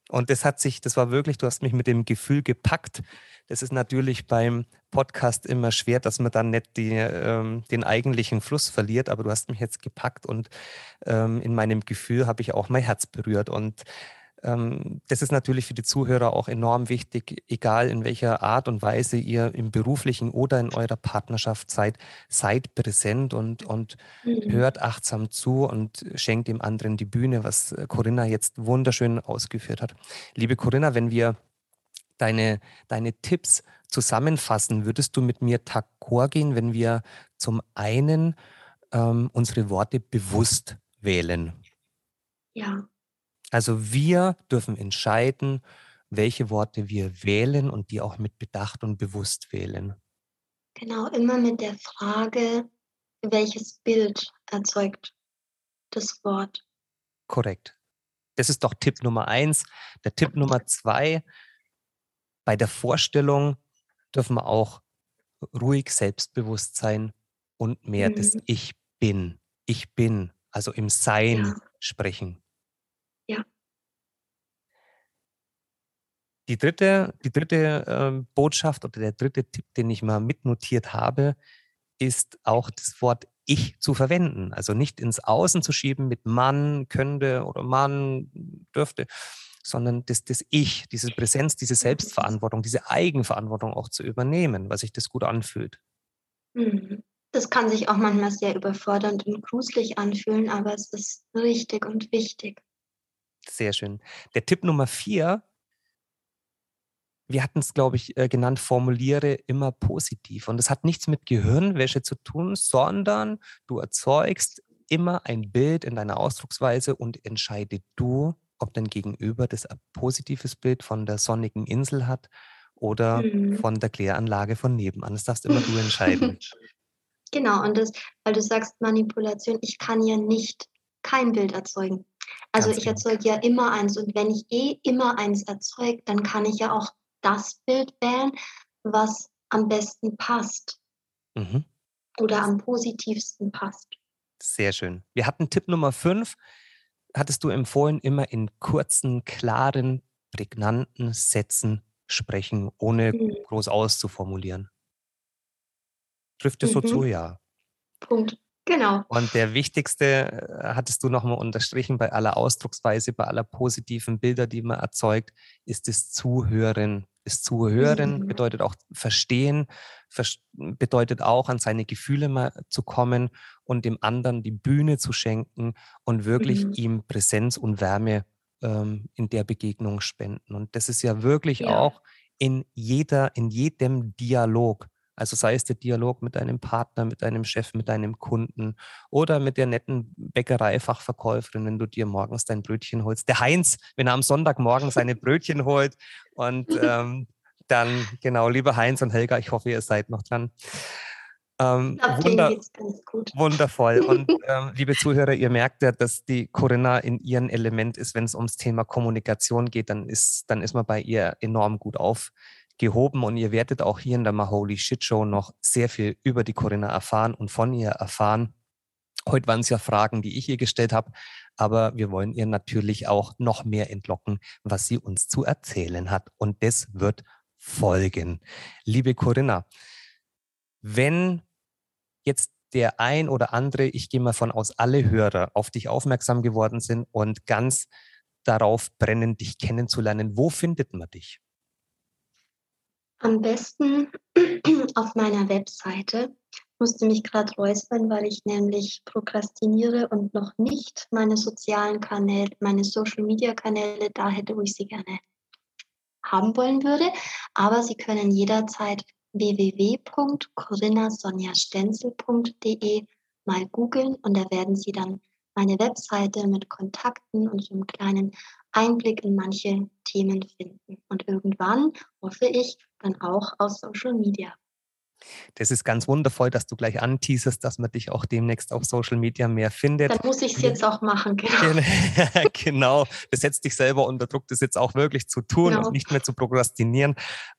Und das hat sich, das war wirklich, du hast mich mit dem Gefühl gepackt. Das ist natürlich beim Podcast immer schwer, dass man dann nicht die, ähm, den eigentlichen Fluss verliert, aber du hast mich jetzt gepackt und ähm, in meinem Gefühl habe ich auch mein Herz berührt. Und das ist natürlich für die Zuhörer auch enorm wichtig, egal in welcher Art und Weise ihr im beruflichen oder in eurer Partnerschaft seid, seid präsent und, und mhm. hört achtsam zu und schenkt dem anderen die Bühne, was Corinna jetzt wunderschön ausgeführt hat. Liebe Corinna, wenn wir deine, deine Tipps zusammenfassen, würdest du mit mir d'accord gehen, wenn wir zum einen ähm, unsere Worte bewusst wählen. Ja. Also wir dürfen entscheiden, welche Worte wir wählen und die auch mit Bedacht und bewusst wählen. Genau, immer mit der Frage, welches Bild erzeugt das Wort. Korrekt. Das ist doch Tipp Nummer eins. Der Tipp Nummer zwei, bei der Vorstellung dürfen wir auch ruhig selbstbewusst sein und mehr mhm. das Ich bin. Ich bin, also im Sein ja. sprechen. Ja. Die dritte, die dritte äh, Botschaft oder der dritte Tipp, den ich mal mitnotiert habe, ist auch das Wort Ich zu verwenden. Also nicht ins Außen zu schieben mit Mann könnte oder Mann dürfte, sondern das, das Ich, diese Präsenz, diese Selbstverantwortung, diese Eigenverantwortung auch zu übernehmen, weil sich das gut anfühlt. Mhm. Das kann sich auch manchmal sehr überfordernd und gruselig anfühlen, aber es ist richtig und wichtig. Sehr schön. Der Tipp Nummer vier wir hatten es, glaube ich, äh, genannt, formuliere immer positiv. Und das hat nichts mit Gehirnwäsche zu tun, sondern du erzeugst immer ein Bild in deiner Ausdrucksweise und entscheide du, ob dein Gegenüber das positives Bild von der sonnigen Insel hat oder mhm. von der Kläranlage von nebenan. Das darfst immer du entscheiden. Genau, und das, weil du sagst Manipulation, ich kann ja nicht kein Bild erzeugen. Also Ganz ich genau. erzeuge ja immer eins und wenn ich eh immer eins erzeuge, dann kann ich ja auch das Bild wählen, was am besten passt mhm. oder am positivsten passt. Sehr schön. Wir hatten Tipp Nummer fünf, hattest du empfohlen, immer in kurzen, klaren, prägnanten Sätzen sprechen, ohne mhm. groß auszuformulieren. Trifft es mhm. so zu, ja. Punkt. Genau. Und der wichtigste, äh, hattest du nochmal unterstrichen, bei aller Ausdrucksweise, bei aller positiven Bilder, die man erzeugt, ist das Zuhören. Das Zuhören mhm. bedeutet auch verstehen, bedeutet auch an seine Gefühle mal zu kommen und dem anderen die Bühne zu schenken und wirklich mhm. ihm Präsenz und Wärme ähm, in der Begegnung spenden. Und das ist ja wirklich ja. auch in jeder, in jedem Dialog also sei es der Dialog mit deinem Partner, mit deinem Chef, mit deinem Kunden oder mit der netten Bäckereifachverkäuferin, wenn du dir morgens dein Brötchen holst. Der Heinz, wenn er am Sonntagmorgen seine Brötchen holt. Und ähm, dann, genau, lieber Heinz und Helga, ich hoffe, ihr seid noch dran. Ähm, wunder wundervoll. Und ähm, liebe Zuhörer, ihr merkt ja, dass die Corinna in ihrem Element ist, wenn es ums Thema Kommunikation geht, dann ist, dann ist man bei ihr enorm gut auf, gehoben und ihr werdet auch hier in der Maholi Shit Show noch sehr viel über die Corinna erfahren und von ihr erfahren. Heute waren es ja Fragen, die ich ihr gestellt habe, aber wir wollen ihr natürlich auch noch mehr entlocken, was sie uns zu erzählen hat. Und das wird folgen. Liebe Corinna, wenn jetzt der ein oder andere, ich gehe mal von aus, alle Hörer auf dich aufmerksam geworden sind und ganz darauf brennen, dich kennenzulernen, wo findet man dich? Am besten auf meiner Webseite. Ich musste mich gerade räuspern, weil ich nämlich prokrastiniere und noch nicht meine sozialen Kanäle, meine Social-Media-Kanäle da hätte, wo ich sie gerne haben wollen würde. Aber Sie können jederzeit www.corinnasonjastenzel.de mal googeln und da werden Sie dann meine Webseite mit Kontakten und so einem kleinen Einblick in manche Themen finden. Und irgendwann, hoffe ich, dann auch aus Social Media. Das ist ganz wundervoll, dass du gleich anteaserst, dass man dich auch demnächst auf Social Media mehr findet. Dann muss ich es jetzt auch machen, genau. genau. Das setzt dich selber unter Druck, das jetzt auch wirklich zu tun genau. und nicht mehr zu prokrastinieren.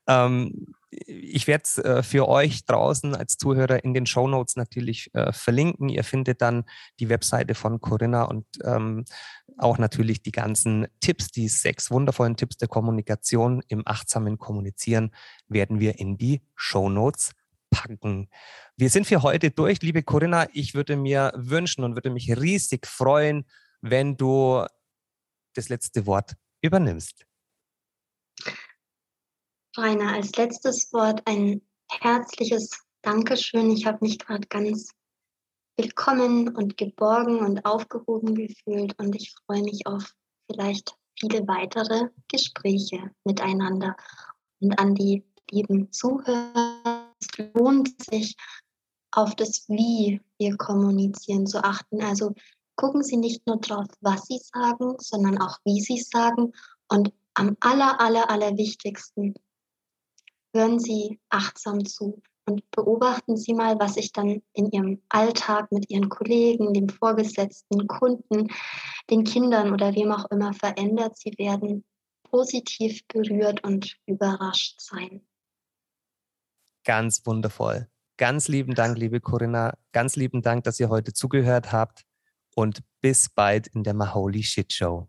Ähm, ich werde es äh, für euch draußen als Zuhörer in den Show Notes natürlich äh, verlinken. Ihr findet dann die Webseite von Corinna und ähm, auch natürlich die ganzen Tipps, die sechs wundervollen Tipps der Kommunikation im achtsamen Kommunizieren werden wir in die Show Notes packen. Wir sind für heute durch, liebe Corinna. Ich würde mir wünschen und würde mich riesig freuen, wenn du das letzte Wort übernimmst. Rainer, als letztes Wort ein herzliches Dankeschön. Ich habe mich gerade ganz willkommen und geborgen und aufgehoben gefühlt und ich freue mich auf vielleicht viele weitere Gespräche miteinander. Und an die lieben Zuhörer, es lohnt sich, auf das Wie wir kommunizieren zu achten. Also gucken Sie nicht nur drauf, was Sie sagen, sondern auch, wie Sie sagen. Und am aller, aller, aller wichtigsten, hören Sie achtsam zu und beobachten Sie mal, was sich dann in Ihrem Alltag mit Ihren Kollegen, dem Vorgesetzten, Kunden, den Kindern oder wem auch immer verändert. Sie werden positiv berührt und überrascht sein. Ganz wundervoll. Ganz lieben Dank, liebe Corinna. Ganz lieben Dank, dass ihr heute zugehört habt und bis bald in der Maholi Shit Show.